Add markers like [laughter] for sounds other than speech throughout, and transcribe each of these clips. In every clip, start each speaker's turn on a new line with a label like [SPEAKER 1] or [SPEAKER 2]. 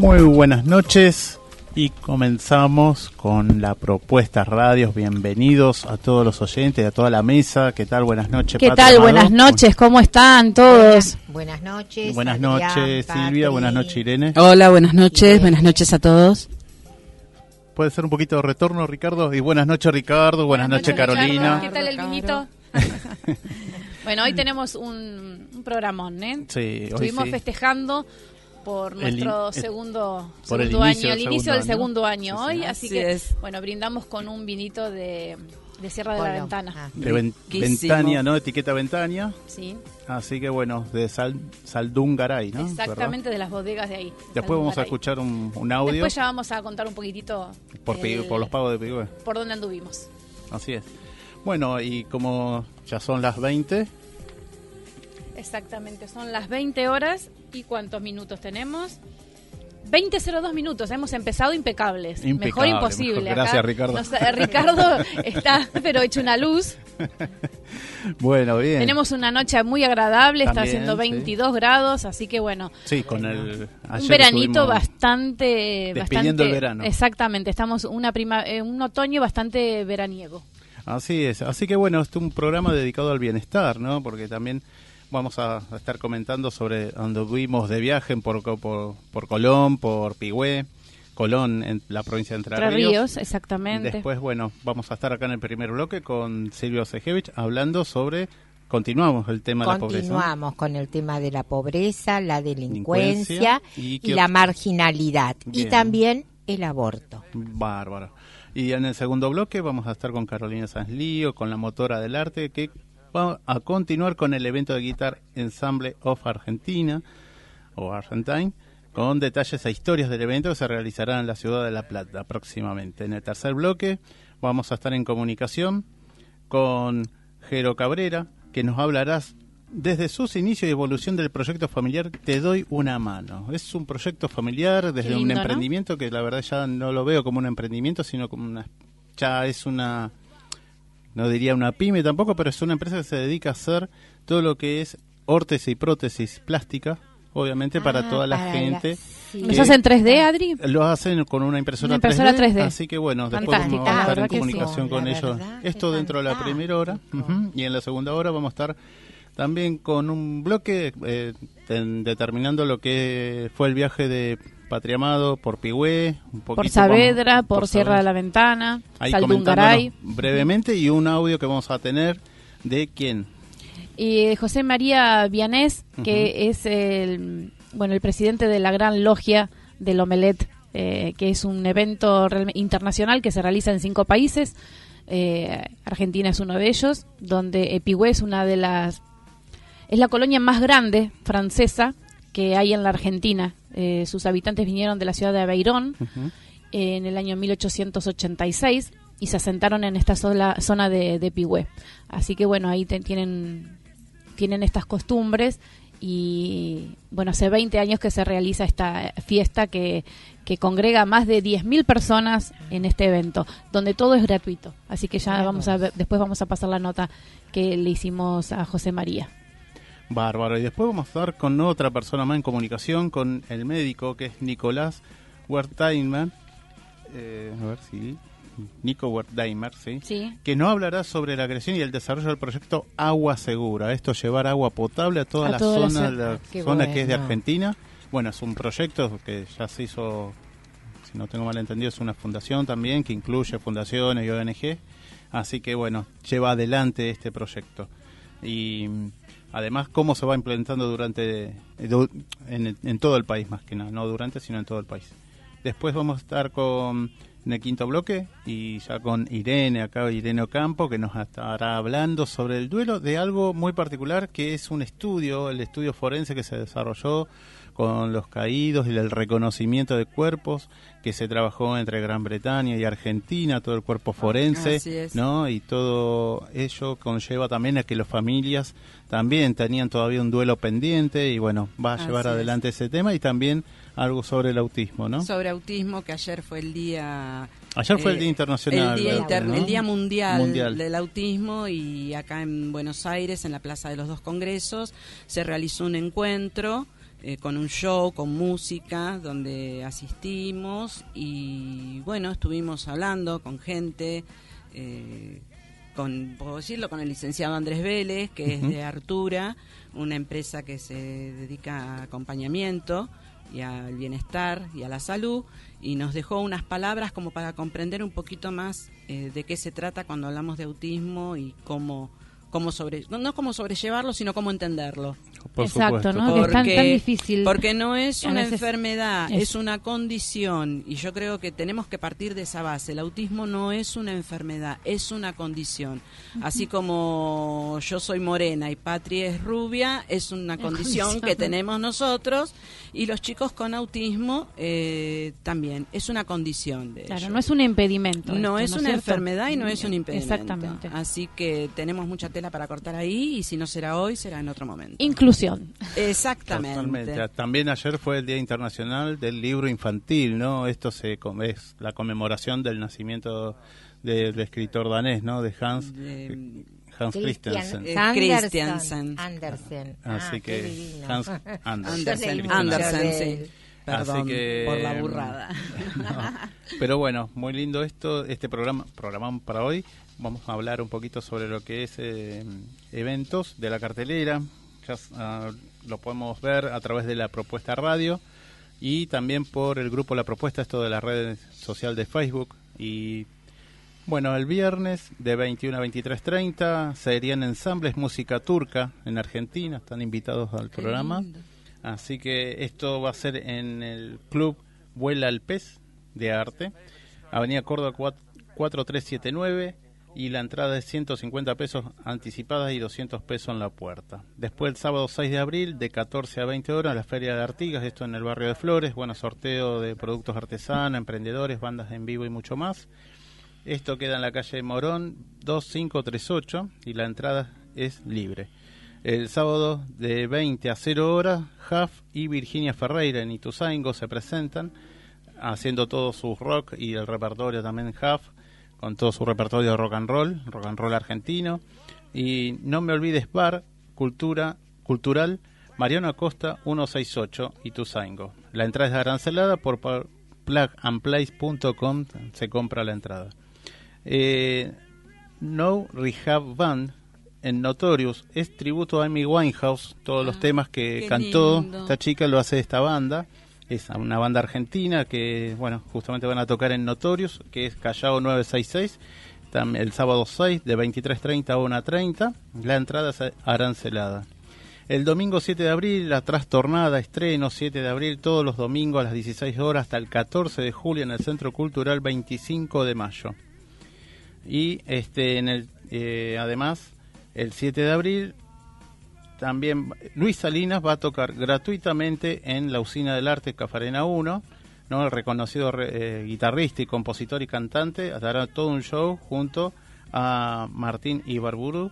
[SPEAKER 1] Muy buenas noches y comenzamos con la propuesta radios. Bienvenidos a todos los oyentes, a toda la mesa. ¿Qué tal? Buenas noches.
[SPEAKER 2] ¿Qué tal? Buenas noches. ¿Cómo están todos?
[SPEAKER 3] Buenas noches.
[SPEAKER 1] Buenas noches, Silvia. Buenas noches, Irene.
[SPEAKER 4] Hola, buenas noches. Buenas noches a todos.
[SPEAKER 1] Puede ser un poquito de retorno, Ricardo. Y buenas noches, Ricardo. Buenas, noches, Carolina.
[SPEAKER 2] ¿Qué tal el vinito? [laughs] bueno, hoy tenemos un, un programón, ¿eh?
[SPEAKER 1] Sí, hoy
[SPEAKER 2] Estuvimos
[SPEAKER 1] sí.
[SPEAKER 2] festejando por nuestro segundo,
[SPEAKER 1] por
[SPEAKER 2] segundo año, el inicio
[SPEAKER 1] segundo
[SPEAKER 2] del
[SPEAKER 1] año.
[SPEAKER 2] segundo año
[SPEAKER 1] Sí,
[SPEAKER 2] hoy,
[SPEAKER 1] sí.
[SPEAKER 2] así
[SPEAKER 4] Así
[SPEAKER 2] que
[SPEAKER 4] es.
[SPEAKER 2] bueno, brindamos con un vinito de, de Sierra de la. Ventana.
[SPEAKER 3] Ah.
[SPEAKER 1] De ven-. Ventania, ¿no? Etiqueta Ventania.
[SPEAKER 2] Sí,
[SPEAKER 1] Así que bueno, de Sal, Saldungaray, ¿no?
[SPEAKER 2] exactamente de las bodegas de ahí.
[SPEAKER 1] Después vamos a escuchar un, un audio
[SPEAKER 2] Después ya vamos a contar un poquitito
[SPEAKER 1] por,
[SPEAKER 2] el-
[SPEAKER 1] por los pagos de Pigüe.
[SPEAKER 2] por dónde anduvimos.
[SPEAKER 1] Así es. Bueno, y como ya son las 20,
[SPEAKER 2] Exactamente, son las 20 horas y ¿cuántos minutos tenemos? 20.02 minutos, hemos empezado impecables. mejor imposible.
[SPEAKER 1] mejor. Gracias, Ricardo.
[SPEAKER 2] nos- eh, Ricardo [laughs] está, pero hecho una luz. [laughs]
[SPEAKER 1] bueno, bien.
[SPEAKER 2] Tenemos una noche muy agradable, está haciendo
[SPEAKER 1] sí.
[SPEAKER 2] 22 grados, así que bueno,
[SPEAKER 1] Sí, con el...
[SPEAKER 2] un veranito bastante...
[SPEAKER 1] despidiendo
[SPEAKER 2] bastante
[SPEAKER 1] el verano.
[SPEAKER 2] Exactamente, estamos una prima, eh, un otoño bastante veraniego.
[SPEAKER 1] Así es. Así que bueno, este es un programa dedicado al bienestar, ¿no? Porque también vamos a, estar comentando sobre donde fuimos de viaje por, por, por Colón, por Pigüé, Colón en la provincia de Entre,
[SPEAKER 2] Entre
[SPEAKER 1] Ríos.
[SPEAKER 2] ríos, exactamente.
[SPEAKER 1] Después, bueno, vamos a estar acá en el primer bloque con Silvio Sejevich hablando sobre, continuamos el tema de la pobreza.
[SPEAKER 3] Continuamos con el tema de la pobreza, la
[SPEAKER 1] Delincuencia
[SPEAKER 3] delincuencia,
[SPEAKER 1] y
[SPEAKER 3] la marginalidad.
[SPEAKER 1] Bien.
[SPEAKER 3] Y también el aborto.
[SPEAKER 1] Bárbaro. Y en el segundo bloque vamos a estar con Carolina Sanz Lío, con la motora del arte, que va a continuar con el evento de Guitar Ensemble of Argentina, o Argentine, con detalles e historias del evento que se realizará en la ciudad de La Plata próximamente. En el tercer bloque vamos a estar en comunicación con Jero Cabrera, que nos hablará desde sus inicios y evolución del proyecto familiar Te doy una mano. Es un proyecto familiar desde un emprendimiento que la verdad ya no lo veo como un emprendimiento, sino como una ya es una no diría una pyme tampoco, pero es una empresa que se dedica a hacer todo lo que es órtesis y prótesis plástica, obviamente para
[SPEAKER 3] Ah,
[SPEAKER 1] toda la
[SPEAKER 3] para
[SPEAKER 1] gente.
[SPEAKER 3] sí.
[SPEAKER 2] ¿Nos
[SPEAKER 1] que-
[SPEAKER 2] hacen 3D, Adri?
[SPEAKER 1] Lo hacen con una impresora,
[SPEAKER 2] Una impresora 3D.
[SPEAKER 1] Así que bueno, después vamos a
[SPEAKER 2] la
[SPEAKER 1] estar en
[SPEAKER 2] sí.
[SPEAKER 1] comunicación con
[SPEAKER 3] La
[SPEAKER 1] ellos. Esto dentro de la primera hora. Y en la segunda hora vamos a estar también con un bloque eh, ten- determinando lo que fue el viaje de Patria Amado por Pigüé, un poquito
[SPEAKER 2] Por
[SPEAKER 1] vamos-
[SPEAKER 2] Saavedra, por, Sierra
[SPEAKER 1] Saavedra.
[SPEAKER 2] de la Ventana,
[SPEAKER 1] Ahí
[SPEAKER 2] Saldungaray.
[SPEAKER 1] brevemente y un audio que vamos a tener de quién.
[SPEAKER 2] Y eh, José María Vianés, que es el, bueno, el presidente de la Gran Logia del Omelet, eh, que es un evento internacional que se realiza en cinco países. Eh, Argentina es uno de ellos, donde Epigüé es una de las... Es la colonia más grande francesa que hay en la Argentina. Eh, sus habitantes vinieron de la ciudad de Aveirón
[SPEAKER 1] Ujú.
[SPEAKER 2] en el año 1886 y se asentaron en esta sola, zona de, de Pigüé. Así que bueno, ahí te- tienen, tienen estas costumbres y bueno, hace 20 años que se realiza esta fiesta que, que congrega a más de 10.000 personas en este evento, donde todo es gratuito. Así que ya vamos a ver, después vamos a pasar la nota que le hicimos a José María.
[SPEAKER 1] Bárbaro. Y después vamos a estar con otra persona más en comunicación, con el médico que es Nicolás Werteinman. Eh, a ver si Nico Wertheimer, ¿sí?
[SPEAKER 2] Sí.
[SPEAKER 1] que no hablará sobre la creación y el desarrollo del proyecto Agua Segura. Esto llevar agua potable a toda
[SPEAKER 2] A
[SPEAKER 1] la
[SPEAKER 2] toda
[SPEAKER 1] zona, la zona que es de. Argentina. Bueno, es un proyecto que ya se hizo, si no tengo mal entendido, es una fundación también que incluye fundaciones y ONG. Así que bueno, lleva adelante este proyecto. Y además, cómo se va implementando durante eh, en, en todo el país, más que nada, no durante, sino en todo el país. Después vamos a estar con en el quinto bloque y ya con Irene, acá Irene Ocampo, que nos estará hablando sobre el duelo de algo muy particular que es un estudio, el estudio forense que se desarrolló con los caídos y el reconocimiento de cuerpos que se trabajó entre Gran Bretaña y Argentina, todo el cuerpo forense,
[SPEAKER 5] Así es.
[SPEAKER 1] ¿no? Y todo ello conlleva también a que las familias también tenían todavía un duelo pendiente y bueno, va a
[SPEAKER 5] Así
[SPEAKER 1] llevar
[SPEAKER 5] es.
[SPEAKER 1] adelante ese tema y también algo sobre el autismo, ¿no?
[SPEAKER 5] Sobre autismo, que ayer fue el día...
[SPEAKER 1] Ayer fue el
[SPEAKER 5] eh,
[SPEAKER 1] Día Internacional.
[SPEAKER 5] El Día,
[SPEAKER 1] del
[SPEAKER 5] Inter-
[SPEAKER 1] Autismo, ¿no?
[SPEAKER 5] el día mundial,
[SPEAKER 1] Mundial.
[SPEAKER 5] del Autismo y acá en Buenos Aires, en la Plaza de los Dos Congresos, se realizó un encuentro eh, con un show, con música, donde asistimos y bueno, estuvimos hablando con gente, eh, con, puedo decirlo, con el licenciado Andrés Vélez, que es de Artura, una empresa que se dedica a acompañamiento y al bienestar y a la salud y nos dejó unas palabras como para comprender un poquito más eh, de qué se trata cuando hablamos de autismo y cómo cómo sobre no, no cómo sobrellevarlo sino cómo entenderlo
[SPEAKER 1] Por
[SPEAKER 2] Exacto,
[SPEAKER 1] supuesto.
[SPEAKER 2] ¿no? Que es tan, tan difícil.
[SPEAKER 5] porque no es
[SPEAKER 2] A
[SPEAKER 5] una enfermedad,
[SPEAKER 2] es-
[SPEAKER 5] es una condición y yo creo que tenemos que partir de esa base. El autismo no es una enfermedad, es una condición. Así como yo soy morena y Patri es rubia, es una condición que tenemos nosotros y los chicos con autismo eh, también es una condición de
[SPEAKER 2] Claro, no es un impedimento.
[SPEAKER 5] No
[SPEAKER 2] esto,
[SPEAKER 5] es una
[SPEAKER 2] cierto?
[SPEAKER 5] enfermedad y no es un impedimento.
[SPEAKER 2] Exactamente.
[SPEAKER 5] Así que tenemos mucha tela para cortar ahí y si no será hoy, será en otro momento.
[SPEAKER 2] Inclusión.
[SPEAKER 5] Exactamente.
[SPEAKER 1] Totalmente. También ayer fue el Día Internacional del Libro Infantil, ¿no? Esto se es la conmemoración del nacimiento del escritor danés, ¿no? De Hans
[SPEAKER 5] De-
[SPEAKER 1] Hans
[SPEAKER 3] Christian
[SPEAKER 1] Christensen.
[SPEAKER 5] Eh,
[SPEAKER 3] Andersen.
[SPEAKER 5] Christiansen.
[SPEAKER 3] Andersen.
[SPEAKER 1] Así
[SPEAKER 3] Ah,
[SPEAKER 1] que
[SPEAKER 3] qué divino.
[SPEAKER 1] Hans [laughs] Andersen.
[SPEAKER 5] Andersen, sí. Perdón
[SPEAKER 1] Así que,
[SPEAKER 5] por la
[SPEAKER 1] em,
[SPEAKER 5] burrada. [laughs]
[SPEAKER 1] No. Pero bueno, muy lindo esto, este programa, programamos para hoy. Vamos a hablar un poquito sobre lo que es eh, eventos de la cartelera. Ya ah, lo podemos ver a través de la propuesta radio y también por el grupo La Propuesta, esto de la red social de Facebook. Y bueno, el viernes de 21 a 23.30 serían ensambles música turca en Argentina. Están invitados al programa. Así que esto va a ser en el club Vuela al Pez de Arte, Avenida Córdoba 4- 4379 y la entrada es 150 pesos anticipadas y 200 pesos en la puerta. Después el sábado 6 de abril de 14 a 20 horas la Feria de Artigas, esto en el barrio de Flores, bueno, sorteo de productos artesanos, emprendedores, bandas en vivo y mucho más. Esto queda en la calle Morón 2538 y la entrada es libre. El sábado de 20 a 0 horas, Huff y Virginia Ferreira en Ituzaingo se presentan haciendo todo su rock y el repertorio también Huff con todo su repertorio de rock and roll, rock and roll argentino. Y no me olvides Bar, Cultura, Cultural, Mariano Acosta 168 Ituzaingo. La entrada es arancelada por plugandplace.com, se compra la entrada. Eh, no Rehab Band en Notorious es tributo a Amy Winehouse. Todos los
[SPEAKER 5] Ah,
[SPEAKER 1] temas que cantó
[SPEAKER 5] lindo.
[SPEAKER 1] esta chica lo hace esta banda. Es una banda argentina que, bueno, justamente van a tocar en Notorious, que es Callao 966, tam- el sábado 6 de 23.30 a 1.30. La entrada es arancelada. El domingo 7 de abril, la trastornada, estreno 7 de abril, todos los domingos a las 16 horas hasta el 14 de julio en el Centro Cultural 25 de mayo. Y este en el eh, además el 7 de abril también Luis Salinas va a tocar gratuitamente en la Usina del Arte Cafarena 1, ¿no? El reconocido re- eh, guitarrista y compositor y cantante dará todo un show junto a Martín Ibarburu,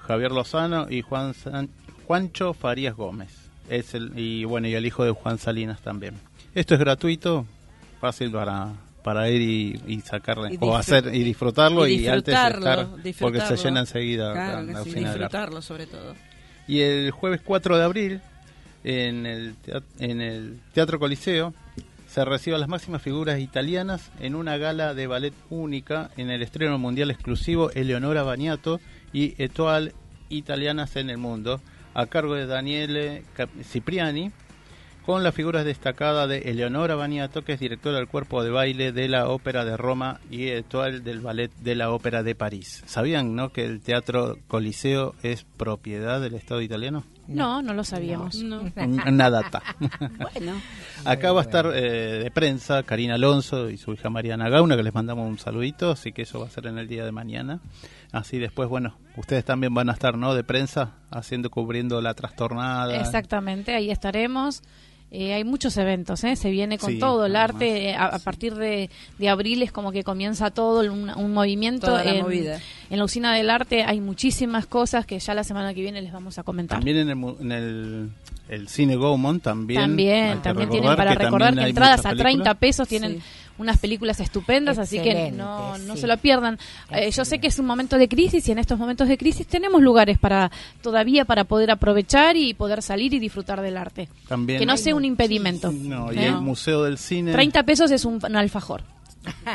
[SPEAKER 1] Javier Lozano y Juan San- Juancho Farías Gómez. Es el y bueno, y el hijo de Juan Salinas también. Esto es gratuito, fácil para para ir y, y sacarle
[SPEAKER 5] Y
[SPEAKER 1] o hacer y disfrutarlo y,
[SPEAKER 5] Y
[SPEAKER 1] antes
[SPEAKER 5] disfrutarlo,
[SPEAKER 1] estar porque se
[SPEAKER 5] disfrutarlo.
[SPEAKER 1] llena enseguida
[SPEAKER 5] Claro
[SPEAKER 1] la, la
[SPEAKER 5] sí,
[SPEAKER 1] Usina del Arte.
[SPEAKER 5] disfrutarlo sobre todo.
[SPEAKER 1] Y el jueves 4 de abril, en el, tea- en el Teatro Coliseo, se recibe a las máximas figuras italianas en una gala de ballet única en el estreno mundial exclusivo Eleonora Baniato y Etoile Italianas en el Mundo, a cargo de Daniele Cipriani, con las figuras destacadas de Eleonora Baniato, que es directora del cuerpo de baile de la Ópera de Roma y Etoile del Ballet de la Ópera de París. ¿Sabían no, que el Teatro Coliseo es propiedad del Estado italiano?
[SPEAKER 2] No, no lo sabíamos.
[SPEAKER 5] No.
[SPEAKER 1] Una data. [laughs]
[SPEAKER 5] Bueno,
[SPEAKER 1] Acá va a estar eh, de prensa Karina Alonso y su hija Mariana Gauna, que les mandamos un saludito, así que eso va a ser en el día de mañana. Así después, bueno, ustedes también van a estar, ¿no? De prensa, haciendo, cubriendo la trastornada.
[SPEAKER 2] Exactamente, ahí estaremos. Eh, hay muchos eventos, ¿eh? se viene con
[SPEAKER 1] Sí,
[SPEAKER 2] todo el arte. eh, a, a partir de, de abril es como que comienza todo un, un movimiento.
[SPEAKER 5] Toda la
[SPEAKER 2] en,
[SPEAKER 5] movida.
[SPEAKER 2] en la usina del arte hay muchísimas cosas que ya la semana que viene les vamos a comentar.
[SPEAKER 1] También en el, en el, el cine Gaumont también.
[SPEAKER 2] También, también tienen para recordar que entradas a 30
[SPEAKER 1] películas.
[SPEAKER 2] pesos tienen
[SPEAKER 5] Sí.
[SPEAKER 2] Unas películas estupendas, así que no, no
[SPEAKER 3] sí.
[SPEAKER 2] se lo pierdan. Eh, yo sé que es un momento de crisis y en estos momentos de crisis tenemos lugares para todavía para poder aprovechar y poder salir y disfrutar del arte.
[SPEAKER 1] También
[SPEAKER 2] que no sea un impedimento.
[SPEAKER 1] No, y el Museo del Cine.
[SPEAKER 2] 30 pesos es un, un alfajor.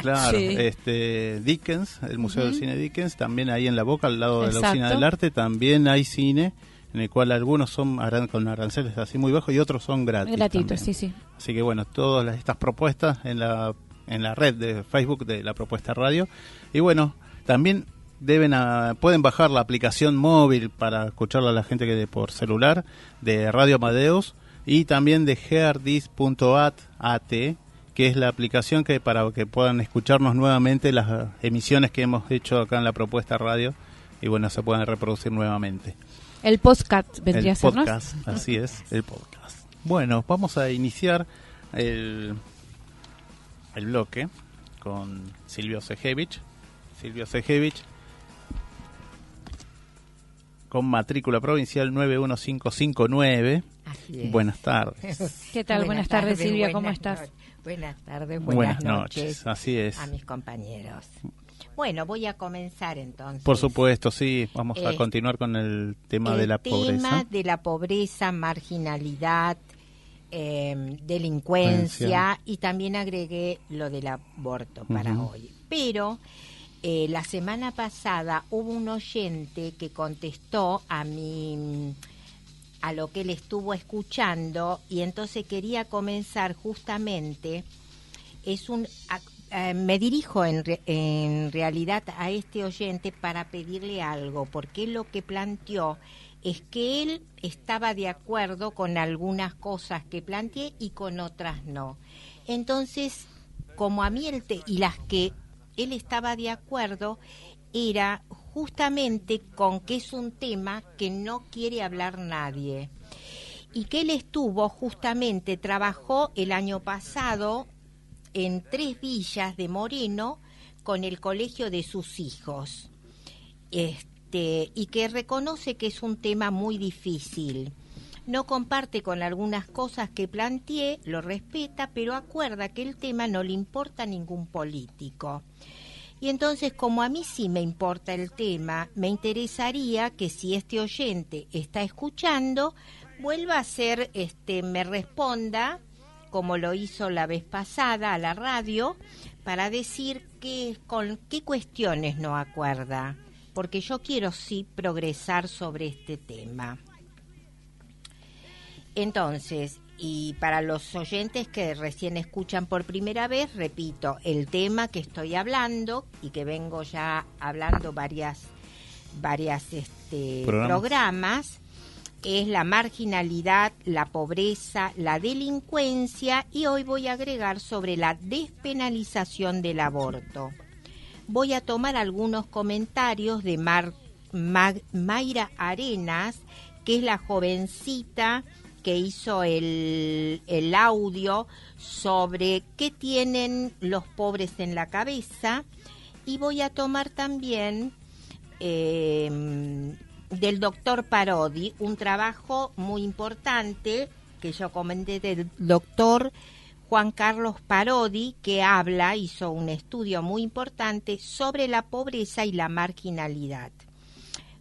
[SPEAKER 1] Claro,
[SPEAKER 5] Sí.
[SPEAKER 1] este Dickens, el Museo del Cine Dickens, también ahí en la boca, al lado de la. Usina del Arte, también hay cine, en el cual algunos son aran- con aranceles así muy bajos y otros son gratis.
[SPEAKER 2] Gratuito,
[SPEAKER 1] también.
[SPEAKER 2] sí, sí.
[SPEAKER 1] Así que bueno, todas las- estas propuestas en la, en la red de Facebook de la propuesta radio. Y bueno, también deben a- pueden bajar la aplicación móvil para escucharla a la gente que de, por celular de Radio Amadeus y también de heardis.at AT, que es la aplicación que para que puedan escucharnos nuevamente las emisiones que hemos hecho acá en la propuesta radio y bueno, se puedan reproducir nuevamente.
[SPEAKER 2] El podcast vendría
[SPEAKER 1] El
[SPEAKER 2] a ser, ¿no?
[SPEAKER 1] podcast, así es, el podcast. Bueno, vamos a iniciar el, el bloque con Silvio Sejevich. Silvio Sejevich con matrícula provincial 91559.
[SPEAKER 3] Así es.
[SPEAKER 1] Buenas tardes. [laughs]
[SPEAKER 2] ¿Qué tal? Buenas tardes, Silvia, ¿cómo
[SPEAKER 3] buenas
[SPEAKER 2] estás?
[SPEAKER 3] no- Buenas tardes,
[SPEAKER 1] Buenas,
[SPEAKER 3] buenas,
[SPEAKER 1] noches, así es.
[SPEAKER 3] a mis compañeros. Bueno, voy a comenzar entonces.
[SPEAKER 1] Por supuesto, sí, vamos a
[SPEAKER 3] Eh,
[SPEAKER 1] continuar con el tema de
[SPEAKER 3] el
[SPEAKER 1] la
[SPEAKER 3] tema
[SPEAKER 1] pobreza.
[SPEAKER 3] de la pobreza, marginalidad, eh, delincuencia y también agregué lo del aborto para hoy. Pero eh, la semana pasada hubo un oyente que contestó a mi a lo que él estuvo escuchando y entonces quería comenzar justamente es un eh, me dirijo en, re- en realidad a este oyente para pedirle algo porque lo que planteó es que él estaba de acuerdo con algunas cosas que planteé y con otras no entonces como a mí y las que él estaba de acuerdo era justamente con que es un tema que no quiere hablar nadie y que él estuvo justamente, trabajó el año pasado en tres villas de Moreno con el colegio de sus hijos. Este, y que reconoce que es un tema muy difícil. No comparte con algunas cosas que planteé, lo respeta, pero acuerda que el tema no le importa a ningún político. Y entonces, como a mí sí me importa el tema, me interesaría que si este oyente está escuchando, vuelva a hacer, este, me responda, como lo hizo la vez pasada a la radio, para decir con qué cuestiones no acuerda, porque yo quiero sí progresar sobre este tema. Entonces, y para los oyentes que recién escuchan por primera vez, repito, el tema que estoy hablando y que vengo ya hablando varias, varias este,
[SPEAKER 1] Programas.
[SPEAKER 3] programas es la marginalidad, la pobreza, la delincuencia y hoy voy a agregar sobre la despenalización del aborto. Voy a tomar algunos comentarios de Mar- Mayra Arenas, que es la jovencita que hizo el, el audio sobre qué tienen los pobres en la cabeza. Y voy a tomar también eh, del doctor Parodi, un trabajo muy importante que yo comenté del doctor Juan Carlos Parodi, que habla, hizo un estudio muy importante sobre la pobreza y la marginalidad.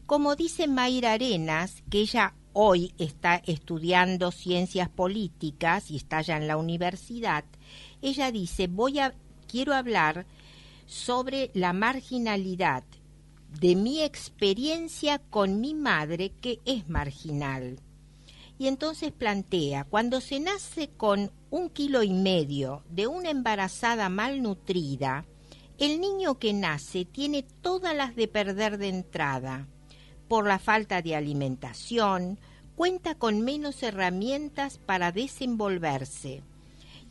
[SPEAKER 3] Como dice Mayra Arenas, que ella hoy está estudiando ciencias políticas y está ya en la universidad, ella dice, voy a, quiero hablar sobre la marginalidad de mi experiencia con mi madre que es marginal. Y entonces plantea, cuando se nace con un kilo y medio de una embarazada malnutrida, el niño que nace tiene todas las de perder de entrada, por la falta de alimentación, cuenta con menos herramientas para desenvolverse.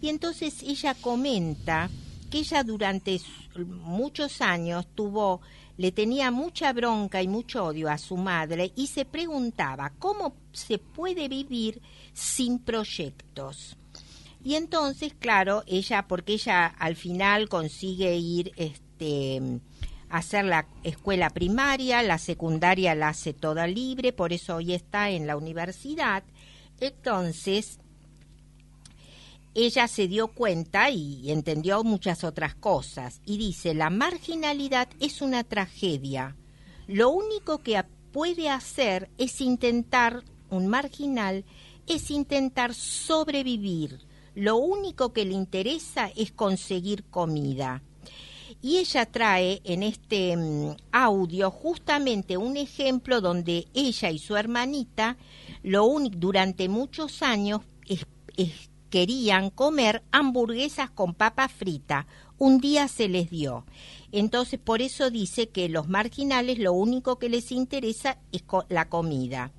[SPEAKER 3] Y entonces ella comenta que ella durante muchos años tuvo le tenía mucha bronca y mucho odio a su madre y se preguntaba cómo se puede vivir sin proyectos. Y entonces, claro, ella, porque ella al final consigue ir este, a hacer la escuela primaria, la secundaria la hace toda libre, por eso hoy está en la universidad. Entonces, ella se dio cuenta y entendió muchas otras cosas y dice, la marginalidad es una tragedia. Lo único que puede hacer es intentar, un marginal, es intentar sobrevivir. Lo único que le interesa es conseguir comida. Y ella trae en este mm, audio justamente un ejemplo donde ella y su hermanita lo durante muchos años querían comer hamburguesas con papa frita. Un día se les dio. Entonces, por eso dice que los marginales lo único que les interesa es la comida.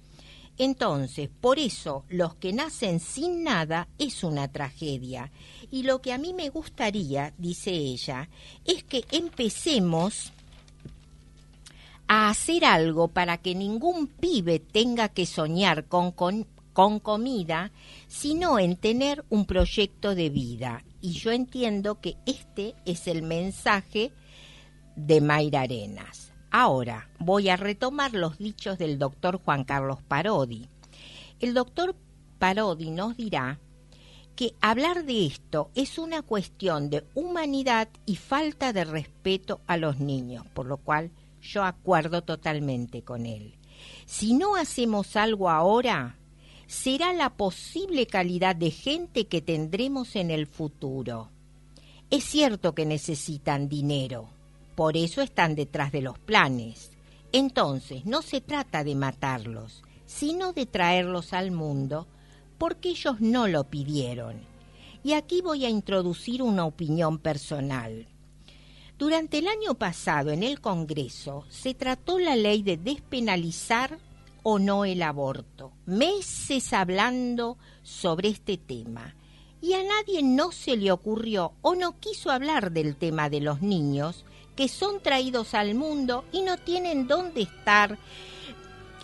[SPEAKER 3] Entonces, por eso los que nacen sin nada es una tragedia. Y lo que a mí me gustaría, dice ella, es que empecemos a hacer algo para que ningún pibe tenga que soñar con, con con comida, sino en tener un proyecto de vida. Y yo entiendo que este es el mensaje de Mayra Arenas. Ahora voy a retomar los dichos del doctor Juan Carlos Parodi. El doctor Parodi nos dirá que hablar de esto es una cuestión de humanidad y falta de respeto a los niños, por lo cual yo acuerdo totalmente con él. Si no hacemos algo ahora, será la posible calidad de gente que tendremos en el futuro. Es cierto que necesitan dinero, por eso están detrás de los planes. Entonces, no se trata de matarlos, sino de traerlos al mundo, porque ellos no lo pidieron. Y aquí voy a introducir una opinión personal. Durante el año pasado en el Congreso se trató la ley de despenalizar o no el aborto. Meses hablando sobre este tema. Y a nadie no se le ocurrió o no quiso hablar del tema de los niños que son traídos al mundo y no tienen dónde estar.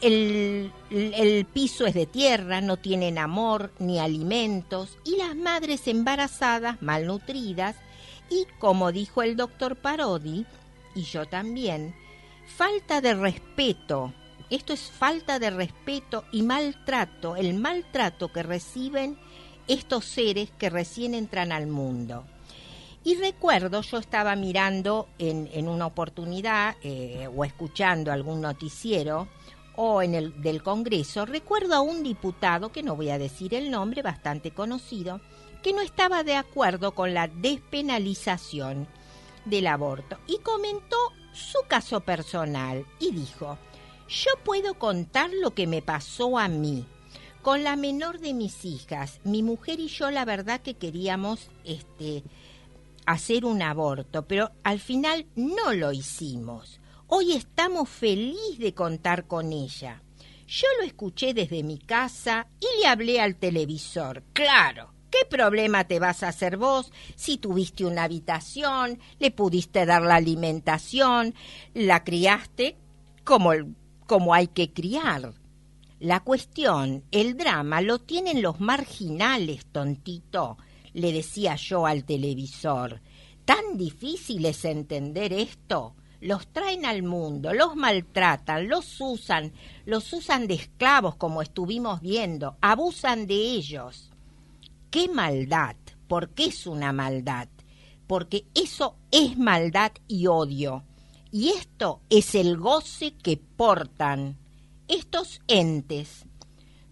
[SPEAKER 3] El, el, piso es de tierra, no tienen amor ni alimentos y las madres embarazadas, malnutridas y, como dijo el doctor Parodi, y yo también, falta de respeto esto es falta de respeto y maltrato, el maltrato que reciben estos seres que recién entran al mundo. Y recuerdo, yo estaba mirando en, una oportunidad eh, o escuchando algún noticiero o en el del Congreso, recuerdo a un diputado, que no voy a decir el nombre, bastante conocido, que no estaba de acuerdo con la despenalización del aborto y comentó su caso personal y dijo, yo puedo contar lo que me pasó a mí. Con la menor de mis hijas, mi mujer y yo la verdad que queríamos este hacer un aborto, pero al final no lo hicimos. Hoy estamos felices de contar con ella. Yo lo escuché desde mi casa y le hablé al televisor. Claro, ¿qué problema te vas a hacer vos si tuviste una habitación, le pudiste dar la alimentación, la criaste como como hay que criar. La cuestión, el drama, lo tienen los marginales, tontito, le decía yo al televisor. ¿Tan difícil es entender esto? Los traen al mundo, los maltratan, los usan, los usan de esclavos como estuvimos viendo, abusan de ellos. ¡Qué maldad! ¿Por qué es una maldad? Porque eso es maldad y odio y esto es el goce que portan estos entes.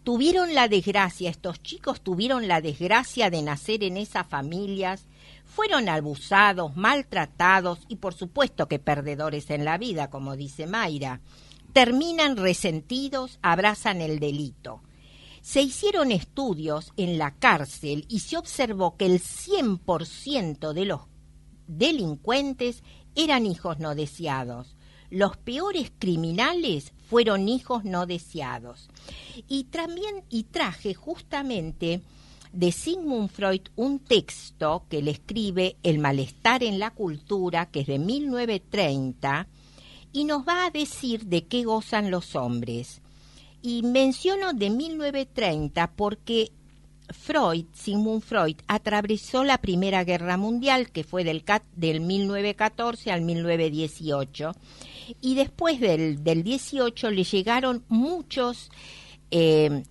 [SPEAKER 3] tuvieron la desgracia, estos chicos tuvieron la desgracia de nacer en esas familias, fueron abusados, maltratados y por supuesto que perdedores en la vida, como dice Mayra. Terminan resentidos, abrazan el delito. Se hicieron estudios en la cárcel y se observó que el 100% de los delincuentes eran hijos no deseados. Los peores criminales fueron hijos no deseados. Y también y traje justamente de Sigmund Freud un texto que le escribe El malestar en la cultura, que es de 1930, y nos va a decir de qué gozan los hombres. Y menciono de 1930 porque Freud, Sigmund Freud, atravesó la Primera Guerra Mundial, que fue del, del 1914 al 1918, y después del, del 18 le llegaron muchos, eh,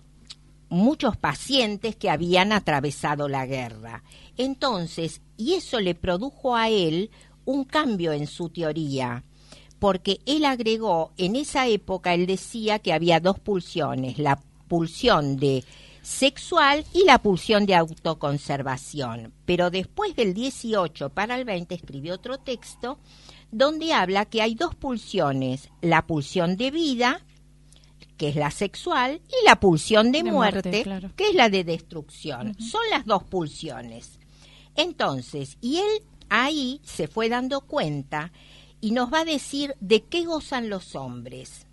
[SPEAKER 3] muchos pacientes que habían atravesado la guerra. Entonces, y eso le produjo a él un cambio en su teoría, porque él agregó, en esa época él decía que había dos pulsiones, la pulsión de sexual y la pulsión de autoconservación. Pero después del 18 para el 20 escribió otro texto donde habla que hay dos pulsiones, la pulsión de vida, que es la sexual, y la pulsión de, muerte, que es la de destrucción. Son las dos pulsiones. Entonces, y él ahí se fue dando cuenta y nos va a decir de qué gozan los hombres.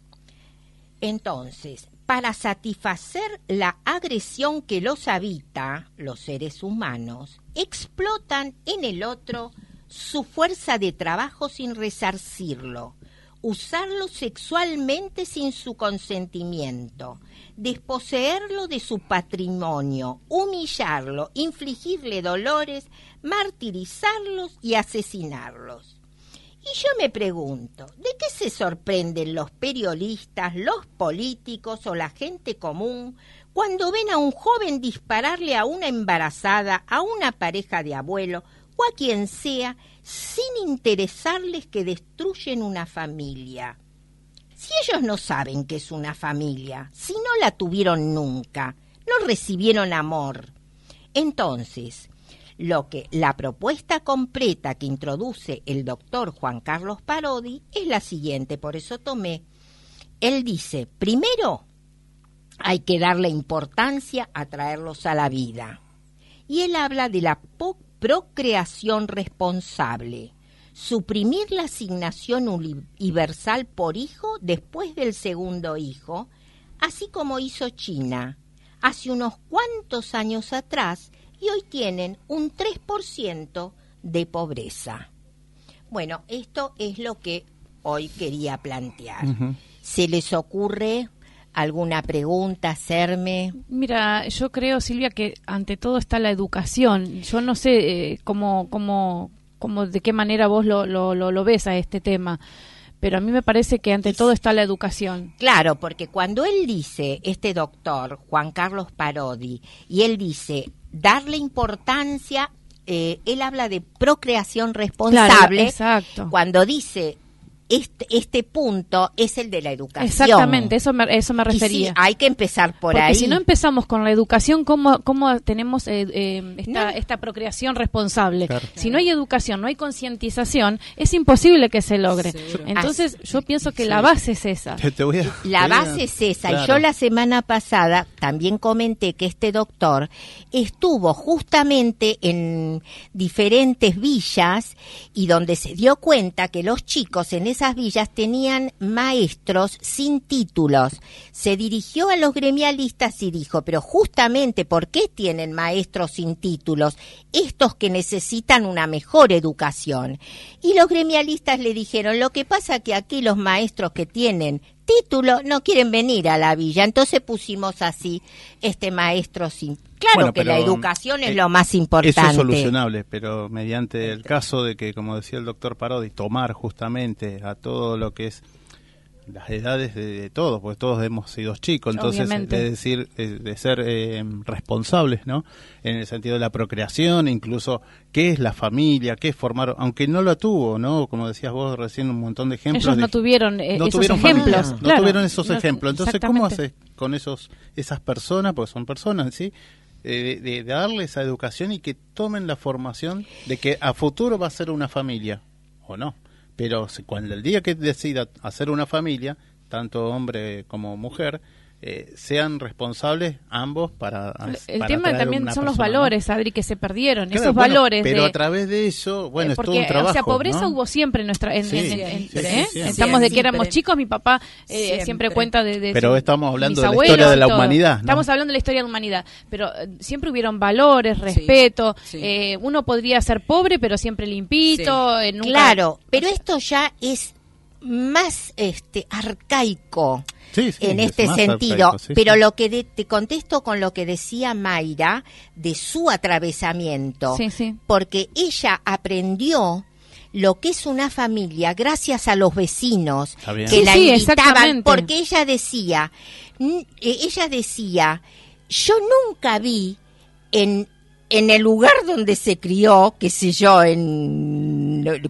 [SPEAKER 3] Entonces, para satisfacer la agresión que los habita, los seres humanos, explotan en el otro su fuerza de trabajo sin resarcirlo, usarlo sexualmente sin su consentimiento, desposeerlo de su patrimonio, humillarlo, infligirle dolores, martirizarlos y asesinarlos. Y yo me pregunto, ¿de qué se sorprenden los periodistas, los políticos o la gente común cuando ven a un joven dispararle a una embarazada, a una pareja de abuelo, o a quien sea sin interesarles que destruyen una familia. Si ellos no saben que es una familia, si no la tuvieron nunca, no recibieron amor. Entonces, lo que la propuesta completa que introduce el doctor Juan Carlos Parodi es la siguiente, por eso tomé. Él dice, primero, hay que darle importancia a traerlos a la vida. Y él habla de la procreación responsable, suprimir la asignación universal por hijo después del segundo hijo, así como hizo China hace unos cuantos años atrás y hoy tienen un 3% de pobreza. Bueno, esto es lo que hoy quería plantear. ¿Se les ocurre alguna pregunta hacerme?
[SPEAKER 2] Mira, yo creo, Silvia, que ante todo está la educación. Yo no sé eh, cómo, cómo, cómo, de qué manera vos lo, lo, lo, ves a este tema pero a mí me parece que ante todo está la educación.
[SPEAKER 3] Claro, porque cuando él dice, este doctor, Juan Carlos Parodi, y él dice, darle importancia, eh, él habla de procreación responsable,
[SPEAKER 2] exacto.
[SPEAKER 3] cuando dice este, este punto es el de la educación.
[SPEAKER 2] Exactamente, eso me, eso me refería.
[SPEAKER 3] hay que empezar por
[SPEAKER 2] Porque
[SPEAKER 3] ahí.
[SPEAKER 2] si no empezamos con la educación, ¿cómo, cómo tenemos eh, eh, esta, esta procreación responsable? Si no hay educación, no hay concientización, es imposible que se logre. Entonces, yo pienso que la base es esa.
[SPEAKER 3] la base es esa. Y yo la semana pasada también comenté que este doctor estuvo justamente en diferentes villas y donde se dio cuenta que los chicos en ese esas villas tenían maestros sin títulos. Se dirigió a los gremialistas y dijo, pero justamente ¿por qué tienen maestros sin títulos? Estos que necesitan una mejor educación. Y los gremialistas le dijeron, lo que pasa que aquí los maestros que tienen título no quieren venir a la villa. Entonces pusimos así este maestro sin. Claro que la educación es eh, lo más importante. Eso
[SPEAKER 1] es solucionable, pero mediante el caso de que, como decía el doctor Parodi, tomar justamente a todo lo que es las edades de, de todos, porque todos hemos sido chicos, entonces
[SPEAKER 2] Obviamente.
[SPEAKER 1] de decir, de ser eh, responsables, ¿no? En el sentido de la procreación, incluso qué es la familia, qué es formar, aunque no lo tuvo, ¿no? Como decías vos recién, un montón de ejemplos.
[SPEAKER 2] Ellos no tuvieron eh,
[SPEAKER 1] no
[SPEAKER 2] esos
[SPEAKER 1] tuvieron
[SPEAKER 2] ejemplos.
[SPEAKER 1] familia, no tuvieron esos
[SPEAKER 2] No-
[SPEAKER 1] ejemplos. Entonces, ¿cómo haces con esos esas personas, porque son personas, ¿sí? Eh, de, de darle esa educación y que tomen la formación de que a futuro va a ser una familia, o no. Pero cuando el día que decida hacer una familia, tanto hombre como mujer, eh, sean responsables ambos para...
[SPEAKER 2] El
[SPEAKER 1] para
[SPEAKER 2] tema
[SPEAKER 1] traer
[SPEAKER 2] también
[SPEAKER 1] una
[SPEAKER 2] son los valores, Adri, que se perdieron.
[SPEAKER 1] Claro,
[SPEAKER 2] Esos
[SPEAKER 1] bueno,
[SPEAKER 2] valores
[SPEAKER 1] Pero
[SPEAKER 2] de...
[SPEAKER 1] a través de eso, bueno,
[SPEAKER 2] Eh,
[SPEAKER 1] es todo
[SPEAKER 2] porque,
[SPEAKER 1] un trabajo.
[SPEAKER 2] o sea, pobreza
[SPEAKER 1] ¿no?
[SPEAKER 2] hubo siempre en nuestra. En,
[SPEAKER 1] Sí,
[SPEAKER 2] en-
[SPEAKER 1] sí,
[SPEAKER 2] en-
[SPEAKER 1] sí,
[SPEAKER 2] ¿eh?
[SPEAKER 1] sí.
[SPEAKER 2] Estamos de que éramos chicos, mi papá eh, siempre.
[SPEAKER 5] Siempre.
[SPEAKER 2] cuenta de. de
[SPEAKER 1] Pero estamos hablando de la historia de la humanidad, ¿no?
[SPEAKER 2] Estamos hablando de la historia de la humanidad. Pero eh, siempre hubieron valores, respeto.
[SPEAKER 5] sí.
[SPEAKER 2] eh, uno podría ser pobre, pero siempre limpito. eh, nunca-
[SPEAKER 3] Claro, pero esto ya es más este arcaico
[SPEAKER 1] Sí, sí,
[SPEAKER 3] en
[SPEAKER 1] es
[SPEAKER 3] este sentido,
[SPEAKER 1] arcaico, sí,
[SPEAKER 3] pero
[SPEAKER 1] sí.
[SPEAKER 3] lo que de- te contesto con lo que decía Mayra de su atravesamiento,
[SPEAKER 2] Sí, sí.
[SPEAKER 3] porque ella aprendió lo que es una familia gracias a los vecinos que
[SPEAKER 2] Sí,
[SPEAKER 3] la
[SPEAKER 2] sí,
[SPEAKER 3] invitaban porque ella decía eh, ella decía yo nunca vi en en el lugar donde se crió, qué sé yo, en,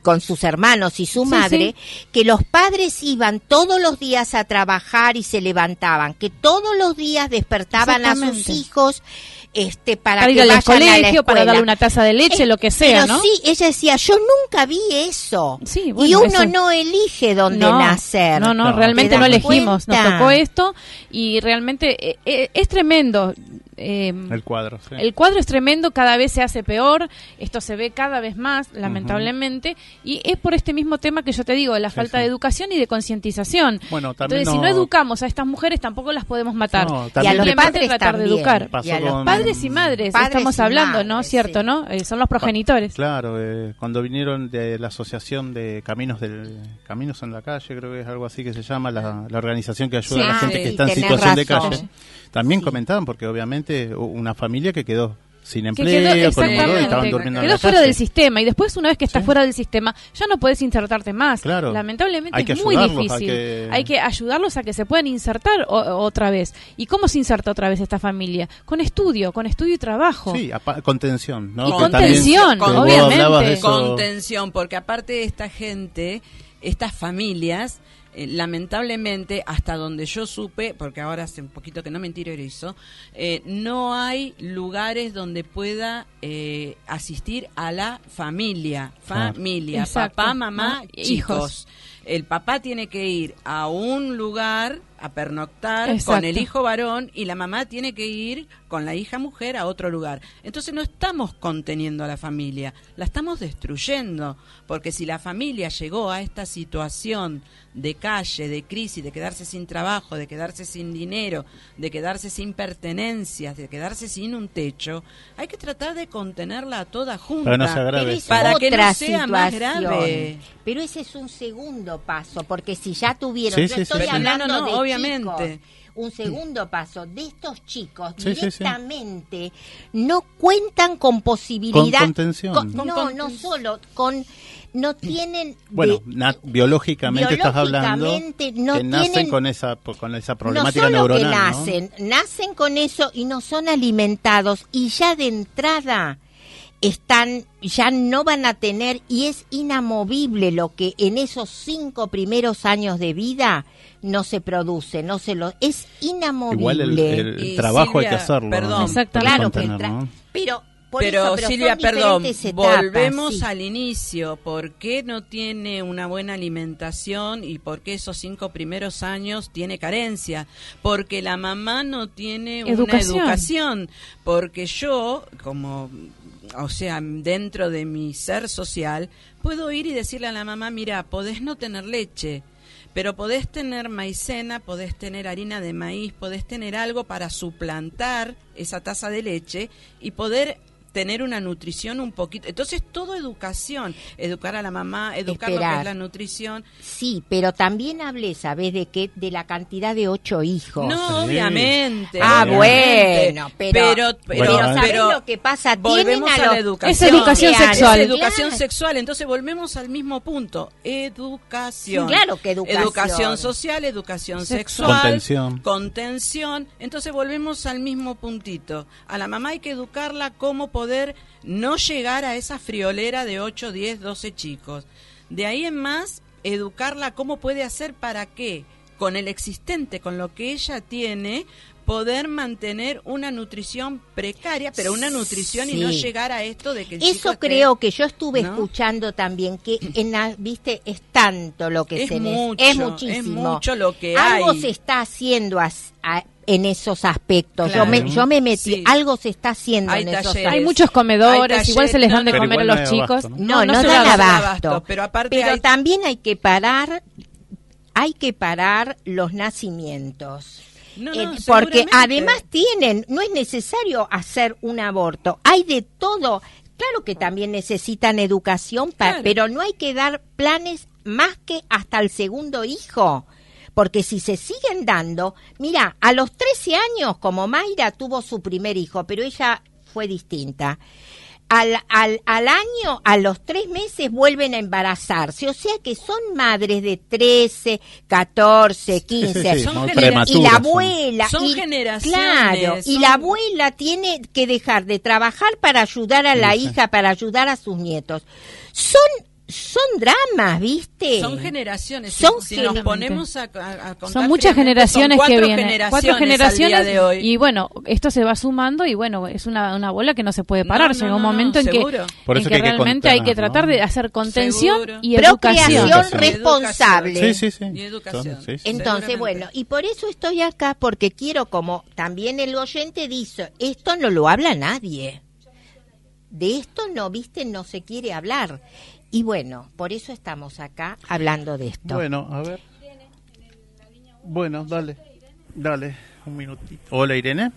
[SPEAKER 3] con sus hermanos y su
[SPEAKER 2] Sí,
[SPEAKER 3] madre, que los padres iban todos los días a trabajar y se levantaban, que todos los días despertaban a sus hijos este, para,
[SPEAKER 2] Para
[SPEAKER 3] que
[SPEAKER 2] ir al
[SPEAKER 3] vayan a la
[SPEAKER 2] colegio, para
[SPEAKER 3] escuela.
[SPEAKER 2] darle una taza de leche,
[SPEAKER 3] Eh,
[SPEAKER 2] lo que sea,
[SPEAKER 3] pero
[SPEAKER 2] ¿no?
[SPEAKER 3] sí, ella decía, yo nunca vi eso.
[SPEAKER 2] Sí, bueno,
[SPEAKER 3] y uno
[SPEAKER 2] eso-
[SPEAKER 3] no elige dónde
[SPEAKER 2] no,
[SPEAKER 3] nacer.
[SPEAKER 2] No, no,
[SPEAKER 1] ¿Te
[SPEAKER 2] realmente no elegimos. Nos tocó esto y realmente eh, eh, es tremendo. Eh,
[SPEAKER 1] El cuadro, sí.
[SPEAKER 2] El cuadro es tremendo, cada vez se hace peor, esto se ve cada vez más, lamentablemente, y es por este mismo tema que yo te digo, la
[SPEAKER 1] Sí,
[SPEAKER 2] falta
[SPEAKER 1] sí.
[SPEAKER 2] de educación y de concientización.
[SPEAKER 1] Bueno, también
[SPEAKER 2] Entonces, si no educamos a estas mujeres, tampoco las podemos matar.
[SPEAKER 1] No,
[SPEAKER 3] Y a los padres
[SPEAKER 2] tratar de educar.
[SPEAKER 1] Pasó
[SPEAKER 3] Y a los
[SPEAKER 1] con-
[SPEAKER 2] Padres y madres,
[SPEAKER 3] Padres
[SPEAKER 2] estamos
[SPEAKER 3] y
[SPEAKER 2] hablando, ¿no? ¿Cierto,
[SPEAKER 3] sí.
[SPEAKER 2] no? Eh, son los progenitores.
[SPEAKER 1] Claro, eh, cuando vinieron de la asociación de caminos del caminos en la calle, creo que es algo así que se llama la, la organización que ayuda
[SPEAKER 2] Sí.
[SPEAKER 1] a la gente
[SPEAKER 3] sí,
[SPEAKER 1] que está en situación de calle. También comentaban porque obviamente una familia que quedó sin
[SPEAKER 2] que
[SPEAKER 1] empleo,
[SPEAKER 2] quedó,
[SPEAKER 1] con montón, estaban durmiendo en
[SPEAKER 2] quedó
[SPEAKER 1] la
[SPEAKER 2] fuera
[SPEAKER 1] calle.
[SPEAKER 2] del sistema y después una vez que estás
[SPEAKER 1] Sí.
[SPEAKER 2] fuera del sistema ya no puedes insertarte más.
[SPEAKER 1] Claro.
[SPEAKER 2] Lamentablemente
[SPEAKER 1] Hay que
[SPEAKER 2] es muy difícil.
[SPEAKER 1] hay que-
[SPEAKER 2] ayudarlos a que se puedan insertar o- otra vez. ¿Y cómo se inserta otra vez esta familia? Con estudio, con estudio y trabajo.
[SPEAKER 1] Sí, apa- contención, ¿no?
[SPEAKER 2] Y contención,
[SPEAKER 1] también-
[SPEAKER 2] obviamente.
[SPEAKER 5] contención, porque aparte de esta gente, estas familias, eh, lamentablemente, hasta donde yo supe, porque ahora hace un poquito que no me interiorizo, eh, no hay lugares donde pueda eh, asistir a la familia, familia, papá, mamá,
[SPEAKER 2] ¿no?
[SPEAKER 5] hijos. El papá tiene que ir a un lugar a pernoctar
[SPEAKER 2] Exacto.
[SPEAKER 5] con el hijo varón y la mamá tiene que ir con la hija mujer a otro lugar. Entonces no estamos conteniendo a la familia, la estamos destruyendo, porque si la familia llegó a esta situación de calle, de crisis, de quedarse sin trabajo, de quedarse sin dinero, de quedarse sin pertenencias, de quedarse sin un techo, hay que tratar de contenerla a toda junta.
[SPEAKER 1] Para que no se agrave.
[SPEAKER 3] Pero es
[SPEAKER 5] Para que no
[SPEAKER 3] otra
[SPEAKER 5] sea más grave.
[SPEAKER 3] Pero ese es un segundo paso, porque si ya tuvieron,
[SPEAKER 1] Sí,
[SPEAKER 3] yo
[SPEAKER 1] sí,
[SPEAKER 3] estoy
[SPEAKER 1] sí.
[SPEAKER 3] hablando
[SPEAKER 5] No, no, no,
[SPEAKER 3] de
[SPEAKER 5] obviamente.
[SPEAKER 3] chicos, un segundo paso de estos chicos
[SPEAKER 1] Sí, sí, sí.
[SPEAKER 3] directamente no cuentan con posibilidad
[SPEAKER 1] Con contención.
[SPEAKER 3] con-
[SPEAKER 5] Con
[SPEAKER 3] no, no solo con no tienen
[SPEAKER 1] Bueno,
[SPEAKER 3] de-
[SPEAKER 1] biológicamente estás hablando
[SPEAKER 3] no
[SPEAKER 1] que nacen
[SPEAKER 3] tienen-
[SPEAKER 1] con esa con esa
[SPEAKER 3] no
[SPEAKER 1] problemática
[SPEAKER 3] solo
[SPEAKER 1] neuronal,
[SPEAKER 3] que
[SPEAKER 1] ¿no?
[SPEAKER 3] nacen, nacen con eso y no son alimentados y ya de entrada están, ya no van a tener y es inamovible lo que en esos cinco primeros años de vida no se produce, no se lo es inamovible.
[SPEAKER 1] Igual el, trabajo hay que hacerlo.
[SPEAKER 5] perdón.
[SPEAKER 1] ¿no?
[SPEAKER 2] Exactamente.
[SPEAKER 3] Claro que el
[SPEAKER 1] Contener,
[SPEAKER 3] tra-
[SPEAKER 1] ¿no?
[SPEAKER 3] pero por
[SPEAKER 5] pero,
[SPEAKER 3] eso, pero
[SPEAKER 5] Silvia, perdón,
[SPEAKER 3] etapas,
[SPEAKER 5] volvemos
[SPEAKER 3] sí.
[SPEAKER 5] al inicio. ¿Por qué no tiene una buena alimentación y por qué esos cinco primeros años tiene carencia? Porque la mamá no tiene
[SPEAKER 2] Educación.
[SPEAKER 5] una educación. Porque yo, como, o sea, dentro de mi ser social, puedo ir y decirle a la mamá, mira, podés no tener leche. Pero podés tener maicena, podés tener harina de maíz, podés tener algo para suplantar esa taza de leche y poder tener una nutrición un poquito. Entonces, todo educación, educar a la mamá, educar lo que
[SPEAKER 3] Esperar.
[SPEAKER 5] es la nutrición.
[SPEAKER 3] Sí, pero también hablé, ¿sabes de qué? De la cantidad de ocho hijos.
[SPEAKER 5] No,
[SPEAKER 1] Sí.
[SPEAKER 5] obviamente.
[SPEAKER 3] Ah,
[SPEAKER 5] obviamente.
[SPEAKER 3] bueno, pero-
[SPEAKER 5] pero, pero,
[SPEAKER 1] ¿sabés
[SPEAKER 5] pero
[SPEAKER 3] lo que pasa?
[SPEAKER 5] Volvemos
[SPEAKER 3] a
[SPEAKER 5] la educación.
[SPEAKER 2] Es educación
[SPEAKER 3] Claro,
[SPEAKER 2] sexual.
[SPEAKER 5] Es educación
[SPEAKER 3] Claro.
[SPEAKER 5] sexual. Entonces volvemos al mismo punto. Educación.
[SPEAKER 3] Sí, claro que educación.
[SPEAKER 5] social, educación
[SPEAKER 2] Sexual.
[SPEAKER 5] sexual.
[SPEAKER 1] Contención.
[SPEAKER 5] Contención. Entonces volvemos al mismo puntito. A la mamá hay que educarla cómo poder no llegar a esa friolera de 8, 10, 12 chicos. De ahí en más, educarla cómo puede hacer para que, con el existente, con lo que ella tiene, poder mantener una nutrición precaria, pero una nutrición y no llegar a esto de que el chico
[SPEAKER 3] Eso
[SPEAKER 5] esté-
[SPEAKER 3] creo que yo estuve
[SPEAKER 5] ¿no?
[SPEAKER 3] escuchando también, que en la- viste, es tanto lo que
[SPEAKER 5] Es
[SPEAKER 3] se
[SPEAKER 5] mucho,
[SPEAKER 3] es
[SPEAKER 5] es
[SPEAKER 3] muchísimo.
[SPEAKER 5] mucho lo que
[SPEAKER 3] Algo
[SPEAKER 5] hay.
[SPEAKER 3] se está haciendo as- a- en esos aspectos.
[SPEAKER 5] Claro.
[SPEAKER 3] Yo me, yo me metí,
[SPEAKER 5] Sí.
[SPEAKER 3] algo se está haciendo
[SPEAKER 5] Hay
[SPEAKER 3] en esos
[SPEAKER 5] talleres.
[SPEAKER 2] Hay
[SPEAKER 3] aspectos.
[SPEAKER 2] muchos comedores,
[SPEAKER 5] Hay
[SPEAKER 2] igual se les dan de comer a los
[SPEAKER 1] no
[SPEAKER 2] chicos.
[SPEAKER 1] abasto, ¿no?
[SPEAKER 3] No, no,
[SPEAKER 2] se
[SPEAKER 3] dan
[SPEAKER 2] da
[SPEAKER 5] abasto,
[SPEAKER 3] abasto.
[SPEAKER 5] pero aparte
[SPEAKER 3] Pero
[SPEAKER 5] hay-
[SPEAKER 3] también hay que parar, hay que parar los nacimientos.
[SPEAKER 5] No,
[SPEAKER 3] Eh,
[SPEAKER 5] no,
[SPEAKER 3] porque además tienen, no es necesario hacer un aborto, hay de todo. Claro que también necesitan educación, pa-
[SPEAKER 5] Claro.
[SPEAKER 3] pero no hay que dar planes más que hasta el segundo hijo. Porque si se siguen dando, mira, a los 13 años, como Mayra tuvo su primer hijo, pero ella fue distinta. Al, al, al año, a los tres meses, vuelven a embarazarse. O sea que son madres de 13, 14, 15.
[SPEAKER 1] Sí,
[SPEAKER 5] Son
[SPEAKER 1] muy
[SPEAKER 5] generaciones.
[SPEAKER 3] Y la abuela.
[SPEAKER 5] Son
[SPEAKER 3] y,
[SPEAKER 5] generaciones,
[SPEAKER 3] Claro, y la abuela tiene que dejar de trabajar para ayudar a la
[SPEAKER 1] sí.
[SPEAKER 3] hija, para ayudar a sus nietos. Son, son dramas, ¿viste?
[SPEAKER 5] Son generaciones.
[SPEAKER 3] Son
[SPEAKER 5] si, si nos ponemos a, a- a contar
[SPEAKER 2] Son muchas generaciones
[SPEAKER 5] son
[SPEAKER 2] que
[SPEAKER 5] cuatro
[SPEAKER 2] vienen,
[SPEAKER 5] Generaciones
[SPEAKER 2] cuatro
[SPEAKER 5] al día
[SPEAKER 2] generaciones
[SPEAKER 5] de hoy.
[SPEAKER 2] y bueno, esto se va sumando y bueno, es una, una bola que no se puede parar.
[SPEAKER 5] No, no,
[SPEAKER 2] Llega un
[SPEAKER 5] no, no,
[SPEAKER 2] momento en que, en
[SPEAKER 1] eso
[SPEAKER 2] que
[SPEAKER 1] que hay que
[SPEAKER 2] realmente hay que tratar
[SPEAKER 1] ¿no?
[SPEAKER 2] de hacer contención
[SPEAKER 5] Seguro.
[SPEAKER 2] y
[SPEAKER 3] Procreación
[SPEAKER 2] educación.
[SPEAKER 3] Responsable.
[SPEAKER 1] Sí, sí, sí.
[SPEAKER 5] Y educación.
[SPEAKER 1] Son- sí, sí.
[SPEAKER 3] Entonces, bueno, y por eso estoy acá, porque quiero, como también el oyente dice, esto no lo habla nadie. De esto no, viste, no se quiere hablar. Y bueno, por eso estamos acá hablando de esto.
[SPEAKER 1] Bueno, a ver. Bueno, dale. Dale, un minutito. Hola, Irene.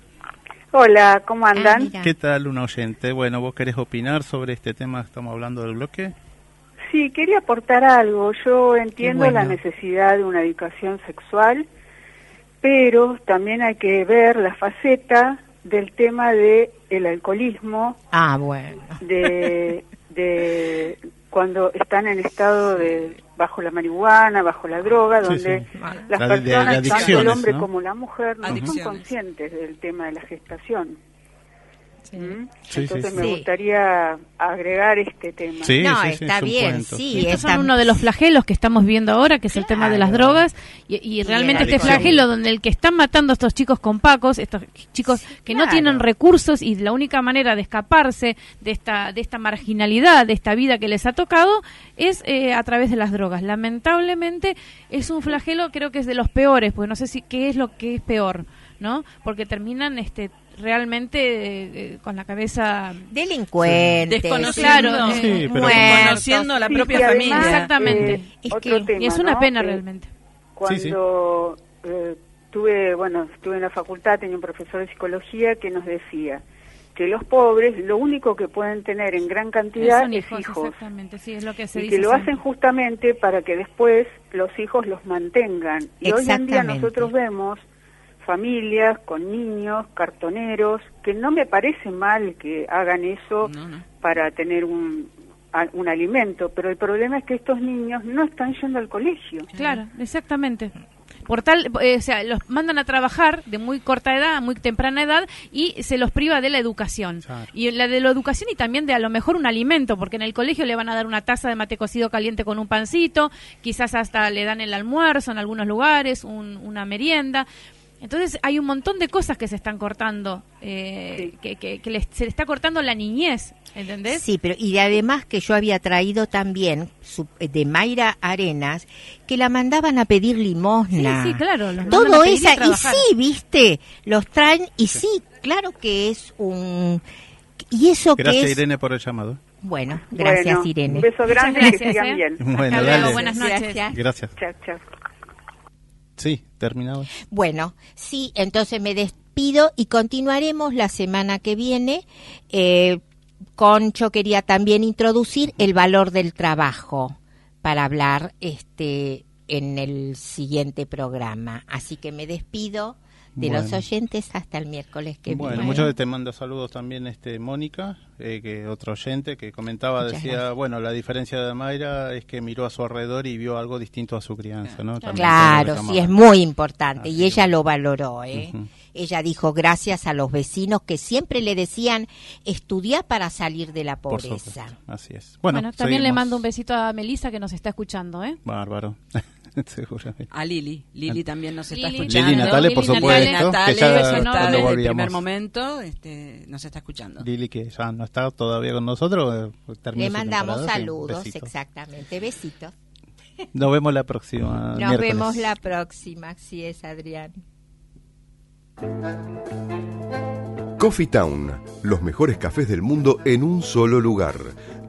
[SPEAKER 6] Hola, ¿cómo
[SPEAKER 3] Ah,
[SPEAKER 6] andan?
[SPEAKER 1] ¿Qué tal, un oyente? Bueno, ¿vos querés opinar sobre este tema que estamos hablando del bloque?
[SPEAKER 6] sí, quería aportar algo. Yo entiendo
[SPEAKER 1] bueno.
[SPEAKER 6] la necesidad de una educación sexual, pero también hay que ver la faceta del tema de el alcoholismo,
[SPEAKER 3] Ah, bueno.
[SPEAKER 6] de, de [laughs] cuando están en estado de bajo la marihuana, bajo la droga, donde
[SPEAKER 1] sí.
[SPEAKER 6] las
[SPEAKER 1] La de- de- de
[SPEAKER 6] personas, tanto el hombre
[SPEAKER 1] ¿no?
[SPEAKER 6] como la mujer, no son conscientes del tema de la gestación. ¿Mm?
[SPEAKER 1] Sí, sí,
[SPEAKER 6] Entonces
[SPEAKER 1] sí.
[SPEAKER 6] me gustaría agregar este tema.
[SPEAKER 1] Sí,
[SPEAKER 3] no, está
[SPEAKER 1] es
[SPEAKER 3] bien,
[SPEAKER 1] cuento.
[SPEAKER 3] sí.
[SPEAKER 2] Estos
[SPEAKER 3] está-
[SPEAKER 2] son uno de los flagelos que estamos viendo ahora, que es el tema de las drogas, y, y realmente este flagelo donde el que están matando a estos chicos con pacos, estos chicos que no tienen recursos y la única manera de escaparse de esta, de esta marginalidad, de esta vida que les ha tocado, es eh, a través de las drogas. Lamentablemente es un flagelo, creo que es de los peores, porque no sé si qué es lo que es peor, ¿no? Porque terminan este realmente eh, eh, con la cabeza
[SPEAKER 3] Delincuentes.
[SPEAKER 5] Desconociendo,
[SPEAKER 1] Sí,
[SPEAKER 2] eh,
[SPEAKER 1] pero-
[SPEAKER 5] desconociendo a la
[SPEAKER 6] Sí,
[SPEAKER 5] propia familia.
[SPEAKER 6] además,
[SPEAKER 2] Exactamente.
[SPEAKER 6] eh,
[SPEAKER 3] Es
[SPEAKER 6] otro
[SPEAKER 3] que-
[SPEAKER 6] tema,
[SPEAKER 2] y es una
[SPEAKER 6] ¿no?
[SPEAKER 2] pena realmente.
[SPEAKER 6] Cuando eh, tuve, bueno, estuve en la facultad, tenía un profesor de psicología que nos decía que los pobres lo único que pueden tener en gran cantidad
[SPEAKER 2] Son
[SPEAKER 6] es
[SPEAKER 2] hijos,
[SPEAKER 6] hijos.
[SPEAKER 2] exactamente, sí, es lo que se
[SPEAKER 6] y
[SPEAKER 2] dice
[SPEAKER 6] que lo
[SPEAKER 2] siempre.
[SPEAKER 6] hacen justamente para que después los hijos los mantengan. Y hoy en día nosotros vemos familias con niños, cartoneros, que no me parece mal que hagan eso
[SPEAKER 5] No, no.
[SPEAKER 6] para tener un, a- un alimento, pero el problema es que estos niños no están yendo al colegio.
[SPEAKER 2] Claro, exactamente. Por tal, eh, o sea, los mandan a trabajar de muy corta edad, muy temprana edad, y se los priva de la educación.
[SPEAKER 1] Claro.
[SPEAKER 2] Y la de la educación y también de a lo mejor un alimento, porque en el colegio le van a dar una taza de mate cocido caliente con un pancito, quizás hasta le dan el almuerzo en algunos lugares, un- una merienda. Entonces hay un montón de cosas que se están cortando, eh, que, que- que les- se le está cortando la niñez, ¿entendés?
[SPEAKER 3] Sí, pero y de además que yo había traído también su- de Mayra Arenas que la mandaban a pedir limosna.
[SPEAKER 2] Sí, sí, claro, los
[SPEAKER 3] Todo
[SPEAKER 2] pedir y
[SPEAKER 3] esa y
[SPEAKER 2] trabajar.
[SPEAKER 3] sí, viste, los traen y sí, claro que es un y eso
[SPEAKER 1] Gracias,
[SPEAKER 3] que es
[SPEAKER 1] Irene, por el llamado.
[SPEAKER 3] bueno, gracias
[SPEAKER 6] Bueno,
[SPEAKER 3] Irene.
[SPEAKER 6] Un beso grande y que
[SPEAKER 2] gracias,
[SPEAKER 6] sigan
[SPEAKER 2] ¿eh?
[SPEAKER 6] bien.
[SPEAKER 1] Bueno,
[SPEAKER 2] Hasta luego, buenas noches.
[SPEAKER 3] Gracias.
[SPEAKER 1] Gracias.
[SPEAKER 6] Chao, chao.
[SPEAKER 1] Sí, terminado.
[SPEAKER 3] Bueno, sí, entonces me despido y continuaremos la semana que viene. Eh, Concho quería también introducir el valor del trabajo para hablar este en el siguiente programa. Así que me despido de los
[SPEAKER 1] Bueno.
[SPEAKER 3] oyentes hasta el miércoles que
[SPEAKER 1] Bueno,
[SPEAKER 3] viene.
[SPEAKER 1] muchos te manda saludos también este Mónica, eh, que otro oyente que comentaba,
[SPEAKER 3] Muchas
[SPEAKER 1] decía,
[SPEAKER 3] gracias.
[SPEAKER 1] bueno, la diferencia de Mayra es que miró a su alrededor y vio algo distinto a su crianza, ¿no? También
[SPEAKER 3] Claro, sí, es muy importante
[SPEAKER 1] Así
[SPEAKER 3] y ella
[SPEAKER 1] es.
[SPEAKER 3] lo valoró. ¿eh? Ella dijo gracias a los vecinos que siempre le decían estudiar para salir de la pobreza.
[SPEAKER 1] así es.
[SPEAKER 2] Bueno,
[SPEAKER 1] Bueno,
[SPEAKER 2] también le mando un besito a Melissa que nos está escuchando, ¿eh?
[SPEAKER 1] Bárbaro, [laughs] [laughs] seguramente.
[SPEAKER 5] A Lili. Lili también nos está
[SPEAKER 2] Lili,
[SPEAKER 5] escuchando.
[SPEAKER 1] Lili Natale, por
[SPEAKER 2] Lili
[SPEAKER 1] supuesto,
[SPEAKER 5] Natale,
[SPEAKER 1] que ya
[SPEAKER 5] está
[SPEAKER 2] cuando
[SPEAKER 5] desde el primer momento, este, nos está escuchando.
[SPEAKER 1] Lili, que ya no está todavía con nosotros. eh,
[SPEAKER 3] Le mandamos saludos,
[SPEAKER 1] besitos.
[SPEAKER 3] exactamente. Besitos. [laughs]
[SPEAKER 1] Nos vemos la próxima.
[SPEAKER 3] Nos
[SPEAKER 1] miércoles.
[SPEAKER 3] vemos la próxima. Así es, Adrián.
[SPEAKER 7] Coffee Town, los mejores cafés del mundo en un solo lugar.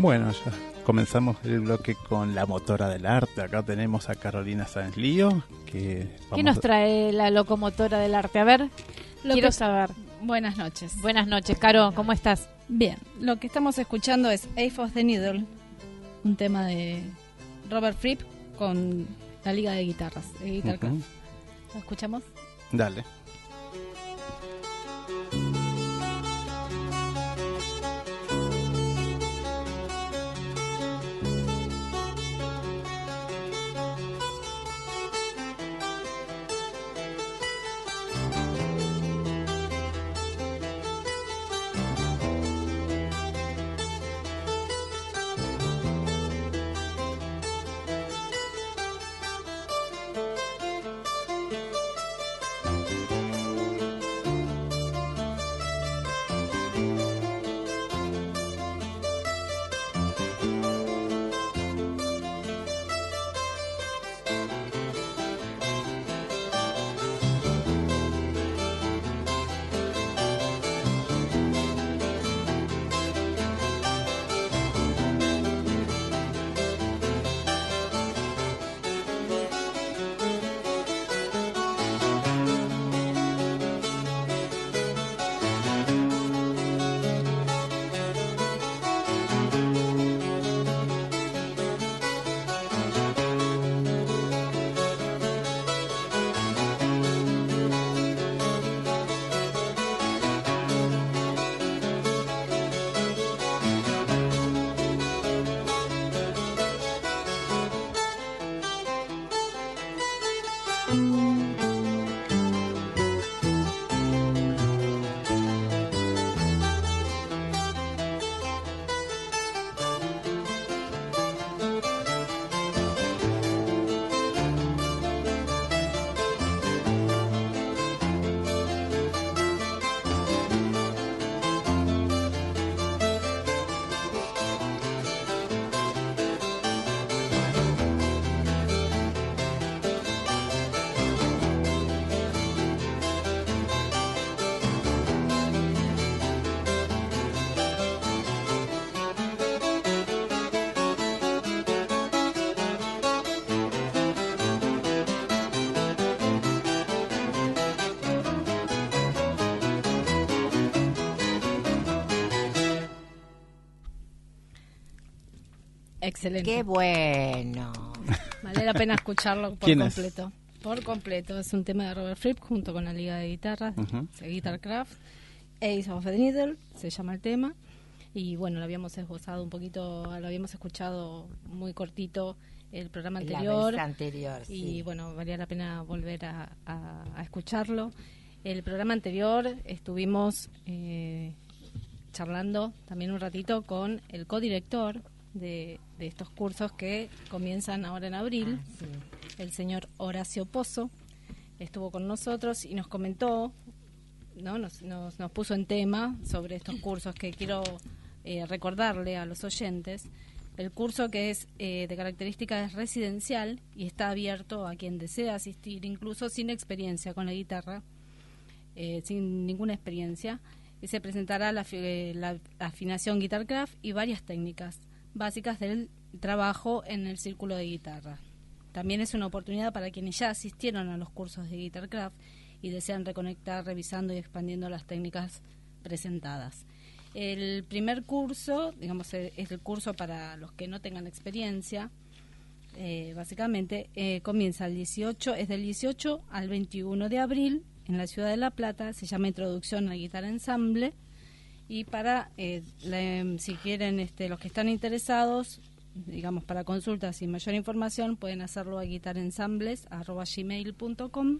[SPEAKER 1] Bueno, ya comenzamos el bloque con la motora del arte. Acá tenemos a Carolina Sáenz Lío. Que
[SPEAKER 2] ¿Qué nos trae la locomotora del arte? A ver,
[SPEAKER 8] Lo
[SPEAKER 2] quiero
[SPEAKER 8] que-
[SPEAKER 2] saber.
[SPEAKER 8] Buenas noches.
[SPEAKER 2] Buenas noches, Caro, ¿cómo estás?
[SPEAKER 8] Bien, lo que estamos escuchando es Ace of the Needle, un tema de Robert Fripp con la Liga de Guitarras, de Guitar. ¿Lo escuchamos?
[SPEAKER 1] Dale.
[SPEAKER 8] Excelente.
[SPEAKER 3] Qué bueno.
[SPEAKER 8] Vale la pena escucharlo por
[SPEAKER 1] ¿Quién es?
[SPEAKER 8] completo. Por completo. Es un tema de Robert Fripp junto con la Liga de Guitarras,
[SPEAKER 1] Ujú.
[SPEAKER 8] de Guitarcraft. Ace of the Needle se llama el tema. Y bueno, lo habíamos esbozado un poquito, lo habíamos escuchado muy cortito el programa
[SPEAKER 3] La
[SPEAKER 8] anterior.
[SPEAKER 3] vez anterior,
[SPEAKER 8] Y
[SPEAKER 3] sí.
[SPEAKER 8] bueno, valía la pena volver a, a- a escucharlo. El programa anterior estuvimos eh, charlando también un ratito con el codirector de, de estos cursos que comienzan ahora en abril,
[SPEAKER 3] Ah, sí.
[SPEAKER 8] el señor Horacio Pozo. Estuvo con nosotros y nos comentó, ¿no? nos, nos, nos puso en tema sobre estos cursos que quiero eh, recordarle a los oyentes. El curso que es eh, de características residencial y está abierto a quien desea asistir, incluso sin experiencia con la guitarra, eh, sin ninguna experiencia. Y se presentará la, eh, la afinación Guitarcraft y varias técnicas básicas del trabajo en el círculo de guitarra. También es una oportunidad para quienes ya asistieron a los cursos de Guitarcraft y desean reconectar revisando y expandiendo las técnicas presentadas. El primer curso, digamos, eh, es el curso para los que no tengan experiencia, eh, básicamente, eh, comienza el 18, es del 18 al 21 de abril en la ciudad de La Plata, se llama Introducción a la Guitarra Ensamble y para, eh, la- si quieren, este, los que están interesados, digamos, para consultas y mayor información, pueden hacerlo a guitarensambles.gmail.com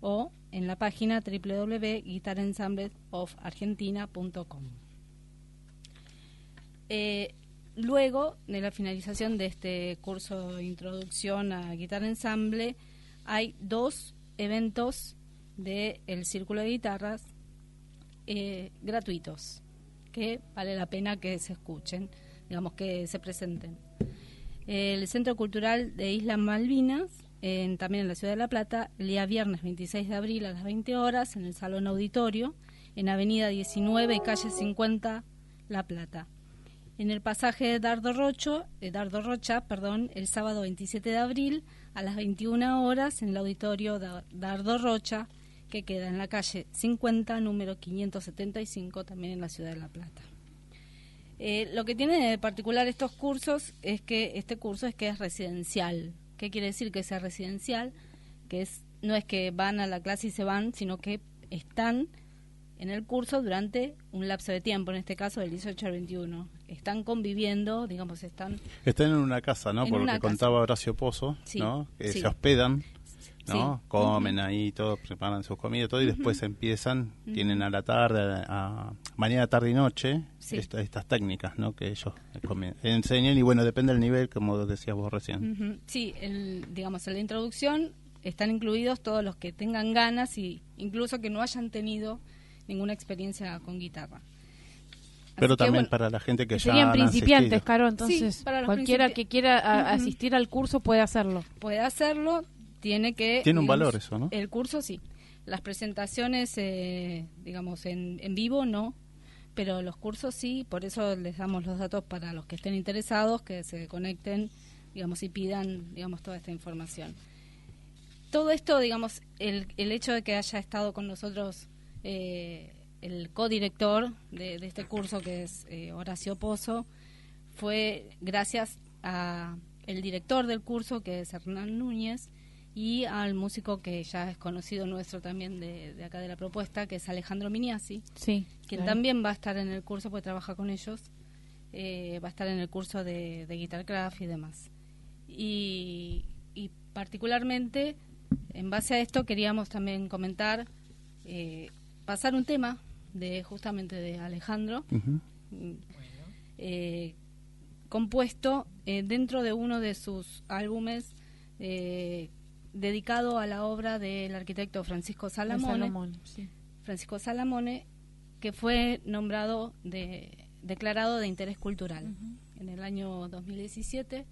[SPEAKER 8] o en la página www.guitarensamblesofargentina.com. Eh, luego de la finalización de este curso de introducción a guitarra ensamble, hay dos eventos del Círculo de Guitarras eh, gratuitos que vale la pena que se escuchen, digamos que se presenten. El Centro Cultural de Islas Malvinas, en- también en la ciudad de La Plata, el día viernes 26 de abril a las 20 horas en el Salón Auditorio, en Avenida 19 y calle 50, La Plata. En el pasaje de Dardo, Rocho, de Dardo Rocha, perdón, el sábado 27 de abril a las 21 horas en el Auditorio da- Dardo Rocha, que queda en la calle 50, número 575, también en la ciudad de La Plata. Eh, lo que tiene de particular estos cursos es que este curso es que es residencial. ¿Qué quiere decir que sea residencial? Que es no es que van a la clase y se van, sino que están en el curso durante un lapso de tiempo, en este caso del 18 al 21. Están conviviendo, digamos, están
[SPEAKER 1] Están en una casa, ¿no? Por lo que
[SPEAKER 8] casa.
[SPEAKER 1] contaba Horacio Pozo,
[SPEAKER 8] Sí,
[SPEAKER 1] ¿no? Que
[SPEAKER 8] sí.
[SPEAKER 1] se hospedan, ¿no?
[SPEAKER 8] Sí.
[SPEAKER 1] Comen ahí, todo, preparan sus comidas, todo, y después empiezan, tienen a la tarde, a, mañana, tarde y noche,
[SPEAKER 8] Sí.
[SPEAKER 1] esta- estas técnicas, ¿no? Que ellos comien- enseñan, y bueno, depende del nivel, como decías vos recién.
[SPEAKER 8] Sí, el, digamos, en la introducción están incluidos todos los que tengan ganas y incluso que no hayan tenido ninguna experiencia con guitarra.
[SPEAKER 1] Pero
[SPEAKER 8] Así que,
[SPEAKER 1] también
[SPEAKER 8] bueno,
[SPEAKER 1] para la gente que ya
[SPEAKER 2] Serían principiantes,
[SPEAKER 1] asistido.
[SPEAKER 2] Caro, entonces
[SPEAKER 8] Sí, para los
[SPEAKER 2] cualquiera que quiera a- asistir al curso puede hacerlo.
[SPEAKER 8] puede hacerlo, tiene que...
[SPEAKER 1] Tiene un
[SPEAKER 8] digamos,
[SPEAKER 1] valor eso, ¿no?
[SPEAKER 8] El curso sí. Las presentaciones, eh, digamos, en, en vivo no, pero los cursos sí, por eso les damos los datos para los que estén interesados, que se conecten, digamos, y pidan, digamos, toda esta información. Todo esto, digamos, el, el hecho de que haya estado con nosotros eh, el codirector de, de este curso, que es eh, Horacio Pozo, fue gracias a el director del curso, que es Hernán Núñez, y al músico que ya es conocido nuestro también de, de acá de la propuesta, que es Alejandro Miniasi,
[SPEAKER 2] Sí.
[SPEAKER 8] quien
[SPEAKER 2] claro.
[SPEAKER 8] también va a estar en el curso, porque trabaja con ellos, eh, va a estar en el curso de, de Guitarcraft y demás. Y, y particularmente, en base a esto, queríamos también comentar, eh, pasar un tema de justamente de Alejandro, mm, eh, compuesto eh, dentro de uno de sus álbumes eh, dedicado a la obra del arquitecto Francisco Salamone,
[SPEAKER 2] Salomón, sí.
[SPEAKER 8] Francisco Salamone, que fue nombrado de declarado de interés cultural en el año 2017.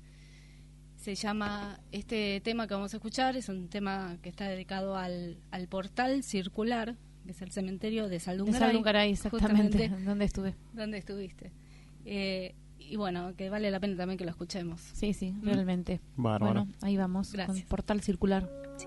[SPEAKER 8] Se llama este tema que vamos a escuchar es un tema que está dedicado al, al portal circular, que es el cementerio de
[SPEAKER 2] De
[SPEAKER 8] Saldungaray.
[SPEAKER 2] Saldungaray, exactamente, [laughs] donde estuve.
[SPEAKER 8] donde estuviste. Eh, y bueno, que vale la pena también que lo escuchemos.
[SPEAKER 2] Sí, sí, realmente.
[SPEAKER 1] Bárbaro.
[SPEAKER 2] Bueno, ahí vamos,
[SPEAKER 8] Gracias.
[SPEAKER 2] con Portal Circular.
[SPEAKER 8] Sí.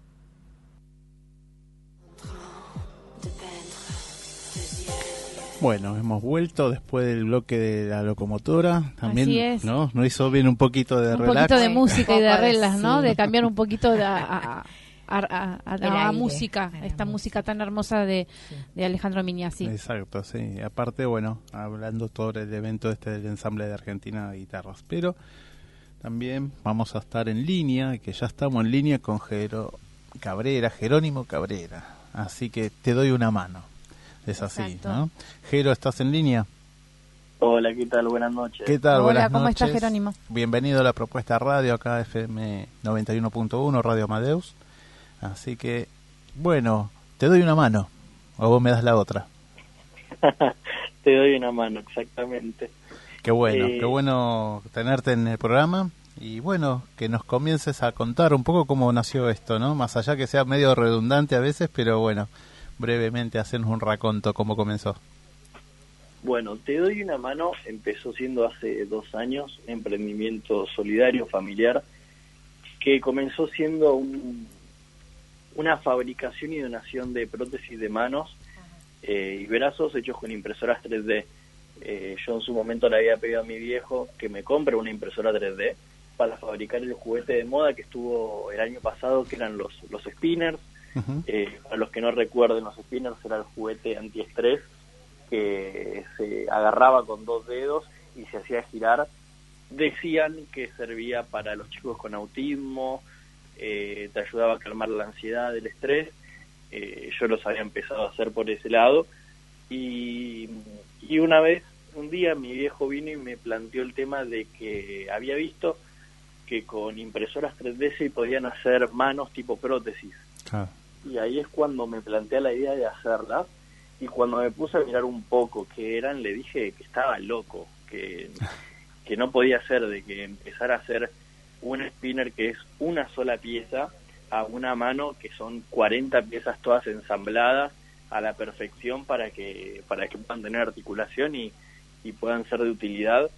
[SPEAKER 1] Bueno, hemos vuelto después del bloque de la locomotora. También,
[SPEAKER 2] Así es.
[SPEAKER 1] ¿no? Nos hizo bien un poquito de
[SPEAKER 2] un
[SPEAKER 1] relax.
[SPEAKER 2] poquito de música y de
[SPEAKER 3] Un poco de-
[SPEAKER 2] reglas, ¿no? De cambiar un poquito de, a, a- a- a-
[SPEAKER 3] El
[SPEAKER 2] a- a
[SPEAKER 3] aire.
[SPEAKER 2] música,
[SPEAKER 3] A la
[SPEAKER 2] esta
[SPEAKER 3] música.
[SPEAKER 2] tan hermosa de, de Alejandro Miñasi.
[SPEAKER 1] Exacto, sí. Aparte, bueno, hablando sobre el evento este del ensamble de Argentina de guitarras. Pero también vamos a estar en línea, que ya estamos en línea con Jero Cabrera, Jerónimo Cabrera. Así que te doy una mano. Es así,
[SPEAKER 2] Exacto.
[SPEAKER 1] ¿no? Jero, ¿estás en línea?
[SPEAKER 9] Hola, ¿qué tal? Buenas noches.
[SPEAKER 1] ¿Qué tal?
[SPEAKER 2] Hola,
[SPEAKER 1] Buenas
[SPEAKER 2] ¿cómo estás. Jerónimo?
[SPEAKER 1] Bienvenido a la propuesta radio acá FM 91.1 Radio Amadeus. Así que, bueno, te doy una mano o vos me das la otra. [laughs]
[SPEAKER 9] Te doy una mano, exactamente.
[SPEAKER 1] Qué bueno,
[SPEAKER 9] Eh,
[SPEAKER 1] qué bueno tenerte en el programa y bueno, que nos comiences a contar un poco cómo nació esto, ¿no? Más allá que sea medio redundante a veces, pero bueno, brevemente hacernos un raconto cómo comenzó.
[SPEAKER 9] Bueno, Te doy una mano empezó siendo hace dos años, emprendimiento solidario, familiar, que comenzó siendo un- una fabricación y donación de prótesis de manos eh, y brazos hechos con impresoras 3D. Eh, yo en su momento le había pedido a mi viejo que me compre una impresora 3D para fabricar el juguete de moda que estuvo el año pasado, que eran los, los spinners.
[SPEAKER 1] Ujú.
[SPEAKER 9] Eh, para los que no recuerden, los spinners era el juguete antiestrés que se agarraba con dos dedos y se hacía girar. Decían que servía para los chicos con autismo, eh, te ayudaba a calmar la ansiedad, el estrés. Eh, yo los había empezado a hacer por ese lado. Y, y una vez, un día, mi viejo vino y me planteó el tema de que había visto que con impresoras 3D se podían hacer manos tipo prótesis. Y ahí es cuando me planteé la idea de hacerlas y cuando me puse a mirar un poco qué eran le dije que estaba loco que, [laughs] que no podía ser de que empezar a hacer un spinner que es una sola pieza a una mano que son 40 piezas todas ensambladas a la perfección para que para que puedan tener articulación y, y puedan ser de utilidad.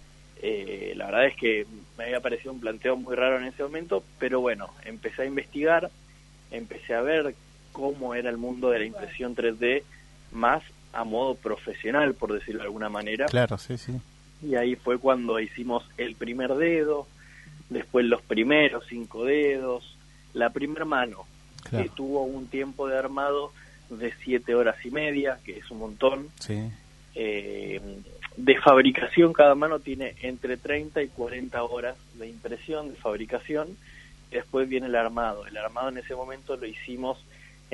[SPEAKER 9] Eh, la verdad es que me había parecido un planteo muy raro en ese momento pero bueno empecé a investigar empecé a ver cómo era el mundo de la impresión 3D más a modo profesional, por decirlo de alguna manera.
[SPEAKER 1] Claro, sí, sí.
[SPEAKER 9] Y ahí fue cuando hicimos el primer dedo, después los primeros cinco dedos, la primer mano,
[SPEAKER 1] Claro.
[SPEAKER 9] que tuvo un tiempo de armado de siete horas y media, que es un montón.
[SPEAKER 1] Sí.
[SPEAKER 9] Eh, de fabricación, cada mano tiene entre 30 y 40 horas de impresión, de fabricación. y Después viene el armado. El armado en ese momento lo hicimos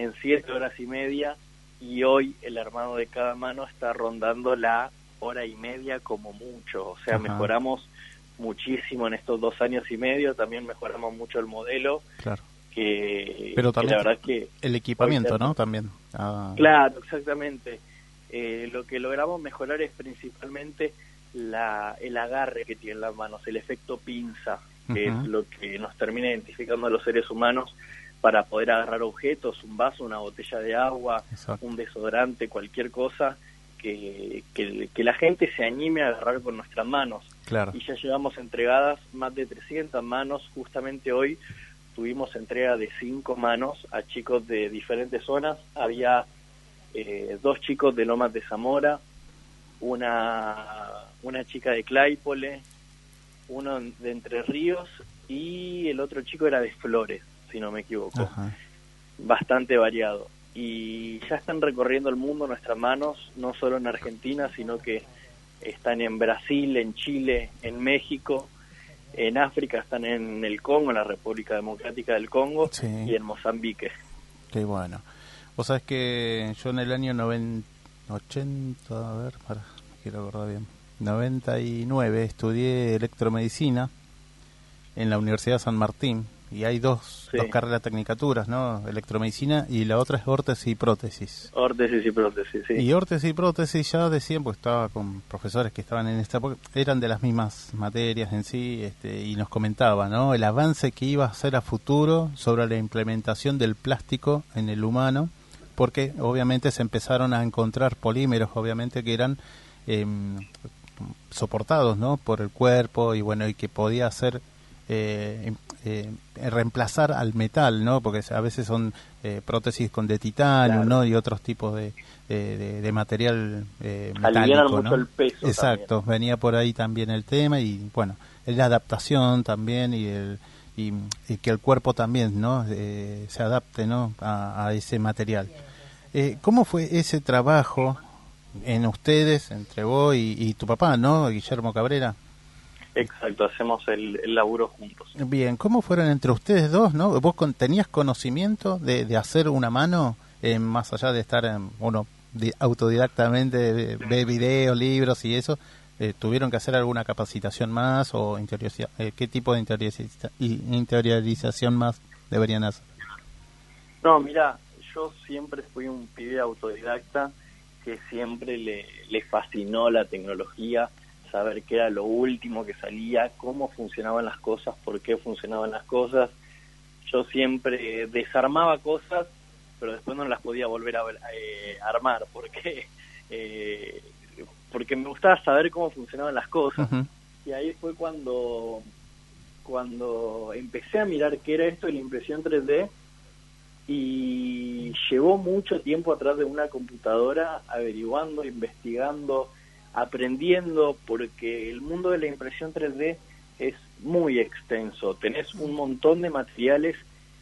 [SPEAKER 9] en 7 horas y media y hoy el armado de cada mano está rondando la hora y media como mucho. O sea,
[SPEAKER 1] Ajá.
[SPEAKER 9] mejoramos muchísimo en estos dos años y medio. También mejoramos mucho el modelo.
[SPEAKER 1] Claro.
[SPEAKER 9] Que,
[SPEAKER 1] Pero
[SPEAKER 9] que
[SPEAKER 1] también
[SPEAKER 9] la verdad que
[SPEAKER 1] el equipamiento, ¿no? También. Ah,
[SPEAKER 9] Claro, exactamente. Eh, lo que logramos mejorar es principalmente la, el agarre que tienen las manos, el efecto pinza, que es lo que nos termina identificando a los seres humanos para poder agarrar objetos, un vaso, una botella de agua,
[SPEAKER 1] Exacto.
[SPEAKER 9] un desodorante, cualquier cosa, que, que, que la gente se anime a agarrar con nuestras manos
[SPEAKER 1] Claro.
[SPEAKER 9] y ya llevamos entregadas más de 300 manos. Justamente hoy tuvimos entrega de cinco manos a chicos de diferentes zonas. Había eh, dos chicos de Lomas de Zamora, una, una chica de Claypole, uno de Entre Ríos y el otro chico era de Flores, si no me equivoco
[SPEAKER 1] Ajá.
[SPEAKER 9] bastante variado. Y ya están recorriendo el mundo nuestras manos, no solo en Argentina, sino que están en Brasil, en Chile, en México, en África están en el Congo, en la República Democrática del Congo y en Mozambique.
[SPEAKER 1] Qué bueno. Vos sabés que yo en el año 90, 80, a ver, para, quiero acordar bien, 99 estudié electromedicina en la Universidad de San Martín y hay dos, dos carreras tecnicaturas, ¿no? Electromedicina y la otra es órtesis y prótesis.
[SPEAKER 9] Órtesis y prótesis, sí.
[SPEAKER 1] Y órtesis y prótesis ya decían, pues estaba con profesores que estaban en esta época, eran de las mismas materias en sí, este, y nos comentaban, ¿no? El avance que iba a hacer a futuro sobre la implementación del plástico en el humano, porque obviamente se empezaron a encontrar polímeros, obviamente que eran em, soportados, ¿no? Por el cuerpo y bueno, y que podía ser eh, eh, reemplazar al metal, ¿no? Porque a veces son eh, prótesis con de titanio, ¿no? Y otros tipos de, de, material eh, metálico,
[SPEAKER 9] mucho el peso
[SPEAKER 1] Exacto, venía por ahí también el tema y bueno, la adaptación también y el y, que el cuerpo también, ¿no? Eh, se adapte, ¿no? A, ese material. Eh, ¿Cómo fue ese trabajo en ustedes, entre vos y, y tu papá, ¿no? Guillermo Cabrera.
[SPEAKER 9] Exacto, hacemos el, laburo juntos.
[SPEAKER 1] Bien, ¿cómo fueron entre ustedes dos, no? ¿Vos tenías conocimiento de, de hacer una mano, eh, más allá de estar, en, uno autodidactamente, ve videos, libros y eso? Eh, ¿Tuvieron que hacer alguna capacitación más o interiorización? Eh, qué tipo de interiorización más deberían hacer?
[SPEAKER 9] No, mira, yo siempre fui un pibe autodidacta que siempre le, le fascinó la tecnología, saber qué era lo último que salía, cómo funcionaban las cosas, por qué funcionaban las cosas. Yo siempre desarmaba cosas, pero después no las podía volver a eh, armar, porque [laughs] eh, porque me gustaba saber cómo funcionaban las cosas. Y ahí fue cuando cuando empecé a mirar qué era esto de la impresión 3D y llevó mucho tiempo atrás de una computadora averiguando, investigando, aprendiendo porque el mundo de la impresión 3D es muy extenso. Tenés un montón de materiales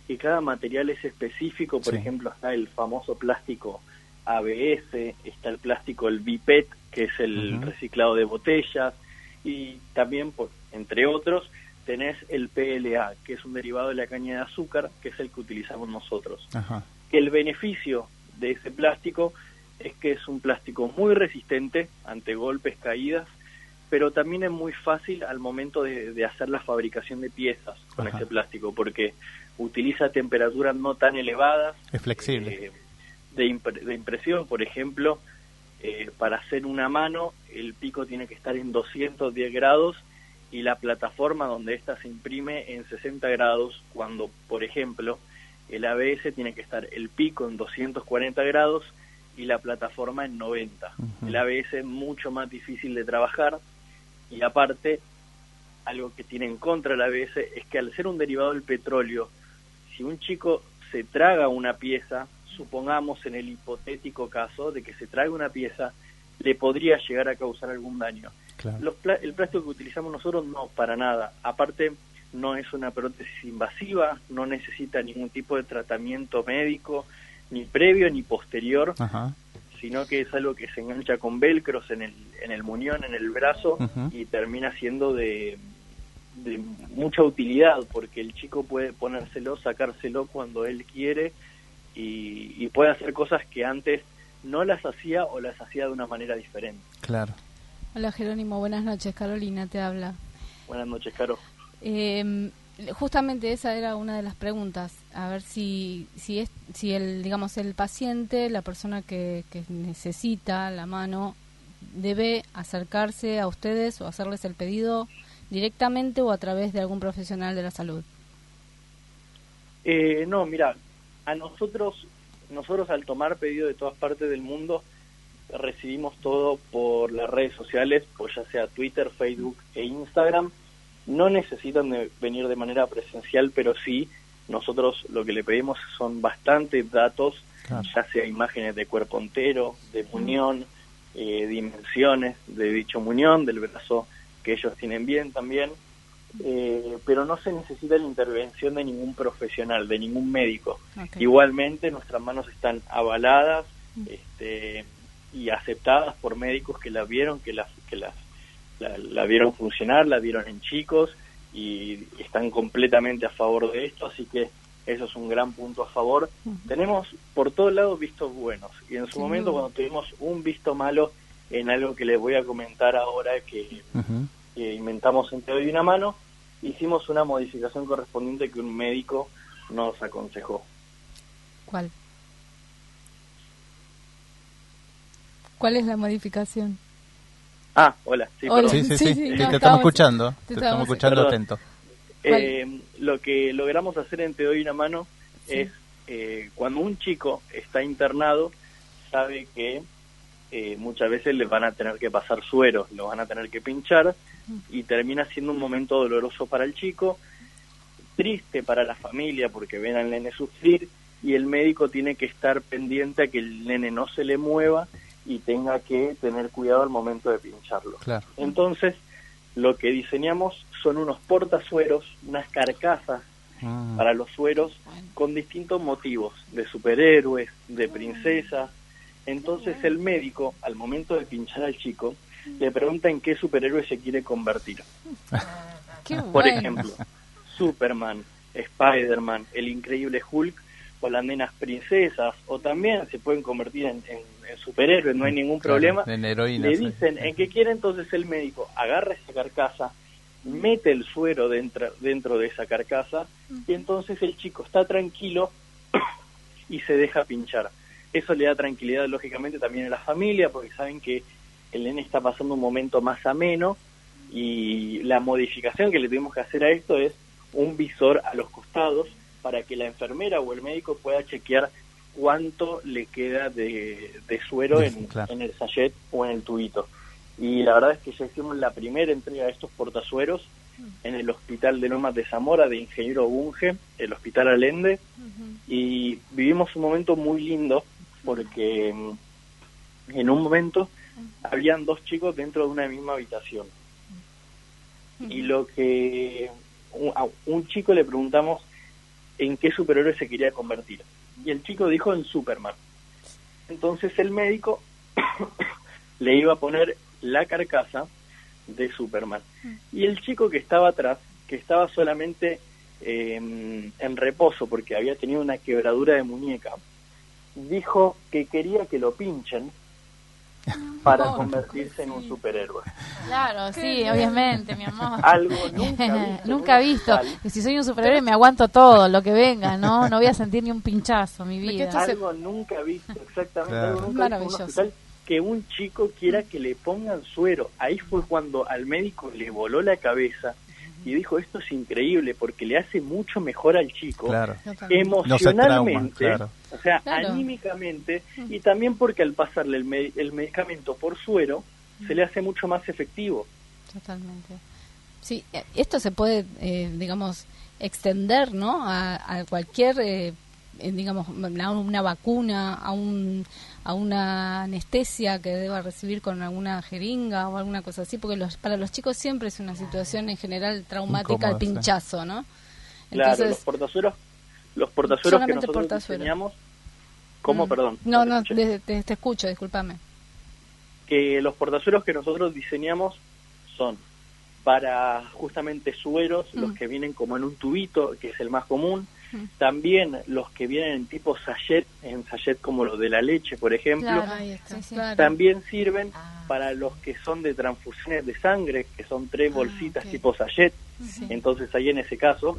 [SPEAKER 9] y cada material es específico. Por ejemplo, está el famoso plástico ABS, está el plástico el BIPET, que es el reciclado de botellas, y también, por, entre otros, tenés el PLA, que es un derivado de la caña de azúcar, que es el que utilizamos nosotros. El beneficio de ese plástico es que es un plástico muy resistente ante golpes, caídas, pero también es muy fácil al momento de, hacer la fabricación de piezas con ese plástico, porque utiliza temperaturas no tan elevadas.
[SPEAKER 1] Es flexible.
[SPEAKER 9] Eh, de, impresión, por ejemplo, eh, para hacer una mano, el pico tiene que estar en 210 grados y la plataforma donde ésta se imprime en 60 grados, cuando, por ejemplo, el ABS tiene que estar el pico en 240 grados y la plataforma en 90. El ABS es mucho más difícil de trabajar y aparte, algo que tiene en contra el ABS es que al ser un derivado del petróleo, si un chico se traga una pieza, supongamos en el hipotético caso de que se traga una pieza, le podría llegar a causar algún daño. el plástico que utilizamos nosotros no, para nada. Aparte, no es una prótesis invasiva, no necesita ningún tipo de tratamiento médico, ni previo ni posterior, sino que es algo que se engancha con velcros en el, en el muñón, en el brazo, y termina siendo de, de mucha utilidad, porque el chico puede ponérselo, sacárselo cuando él quiere, y, puede hacer cosas que antes no las hacía o las hacía de una manera diferente.
[SPEAKER 1] Claro.
[SPEAKER 8] Hola Jerónimo, buenas noches. Carolina te habla.
[SPEAKER 9] Buenas noches, Caro.
[SPEAKER 8] Eh, justamente esa era una de las preguntas, a ver si si es si el digamos el paciente, la persona que, que necesita la mano debe acercarse a ustedes o hacerles el pedido directamente o a través de algún profesional de la salud.
[SPEAKER 9] Eh, no, mira, a nosotros nosotros al tomar pedido de todas partes del mundo recibimos todo por las redes sociales, pues ya sea Twitter, Facebook e Instagram no necesitan de venir de manera presencial, pero sí, nosotros lo que le pedimos son bastantes datos, ya sea imágenes de cuerpo entero, de muñón, eh, dimensiones de dicho muñón, del brazo que ellos tienen bien también, eh, pero no se necesita la intervención de ningún profesional, de ningún médico. Igualmente nuestras manos están avaladas, este, y aceptadas por médicos que la vieron, que la, que la, la vieron funcionar, la vieron en chicos y están completamente a favor de esto, así que eso es un gran punto a favor. Tenemos por todos lados vistos buenos y en su momento cuando tuvimos un visto malo en algo que les voy a comentar ahora que, inventamos en Te doy una mano, hicimos una modificación correspondiente que un médico nos aconsejó.
[SPEAKER 8] ¿Cuál? ¿Cuál es la modificación?
[SPEAKER 9] Ah, hola. Sí,
[SPEAKER 1] sí, sí, te, estamos escuchando. Te, estamos escuchando atento.
[SPEAKER 9] Eh, lo que logramos hacer en Te doy una mano es eh, cuando un chico está internado, sabe que eh, muchas veces le van a tener que pasar sueros, lo van a tener que pinchar y termina siendo un momento doloroso para el chico, triste para la familia porque ven al nene sufrir y el médico tiene que estar pendiente a que el nene no se le mueva y tenga que tener cuidado al momento de pincharlo. Entonces, lo que diseñamos son unos portasueros, unas carcasas ah. para los sueros con distintos motivos, de superhéroes, de princesas. Entonces el médico, al momento de pinchar al chico, le pregunta en qué superhéroe se quiere convertir. [laughs] Por ejemplo, Superman, Spider-Man, el increíble Hulk o las nenas princesas, o también se pueden convertir en, superhéroes, no hay ningún problema. Le dicen en qué quiere, entonces el médico agarra esa carcasa, mete el suero dentro, dentro de esa carcasa y entonces el chico está tranquilo [clears throat] y se deja pinchar. Eso le da tranquilidad lógicamente también a la familia porque saben que el nene está pasando un momento más ameno y la modificación que le tuvimos que hacer a esto es un visor a los costados para que la enfermera o el médico pueda chequear cuánto le queda de, suero en, en el sachet o en el tubito. Y la verdad es que ya hicimos la primera entrega de estos portazueros en el Hospital de Lomas de Zamora de Ingeniero Bunge, el Hospital Alende, y vivimos un momento muy lindo porque mm, en un momento habían dos chicos dentro de una misma habitación. Y lo que a un chico le preguntamos en qué superhéroe se quería convertir. Y el chico dijo en Superman. Entonces el médico [coughs] le iba a poner la carcasa de Superman. Y el chico que estaba atrás, que estaba solamente em, en reposo porque había tenido una quebradura de muñeca, dijo que quería que lo pinchen [laughs] para convertirse en un superhéroe.
[SPEAKER 2] Claro, sí, obviamente, mi amor. [laughs]
[SPEAKER 9] Algo nunca [laughs] visto.
[SPEAKER 2] nunca visto. Y si soy un superhéroe me aguanto todo, lo que venga, ¿no? No voy a sentir ni un pinchazo, mi vida.
[SPEAKER 9] Algo nunca visto, exactamente. Algo nunca Maravilloso que un chico quiera que le pongan suero. Ahí fue cuando al médico le voló la cabeza y dijo esto es increíble porque le hace mucho mejor al chico emocionalmente, o sea, anímicamente y también porque al pasarle el, el, medicamento por suero se le hace mucho más efectivo.
[SPEAKER 8] Totalmente. Sí, eh, esto se puede, eh, digamos, extender, ¿no? A, cualquier, eh, digamos, una vacuna, a un a una anestesia que deba recibir con alguna jeringa o alguna cosa así, porque los, para los chicos siempre es una situación en general traumática el pinchazo, ¿no?
[SPEAKER 9] claro, los portazueros, los portazueros que nosotros diseñamos, ¿cómo, mm. perdón?
[SPEAKER 8] No, no, te, escucho, discúlpame.
[SPEAKER 9] Que los portazueros que nosotros diseñamos son para justamente sueros, los mm. que vienen como en un tubito, que es el más común, también los que vienen en tipo sachet, en sachet como los de la leche, por ejemplo, también sirven ah. para los que son de transfusiones de sangre, que son tres ah, bolsitas tipo sachet. Entonces ahí en ese caso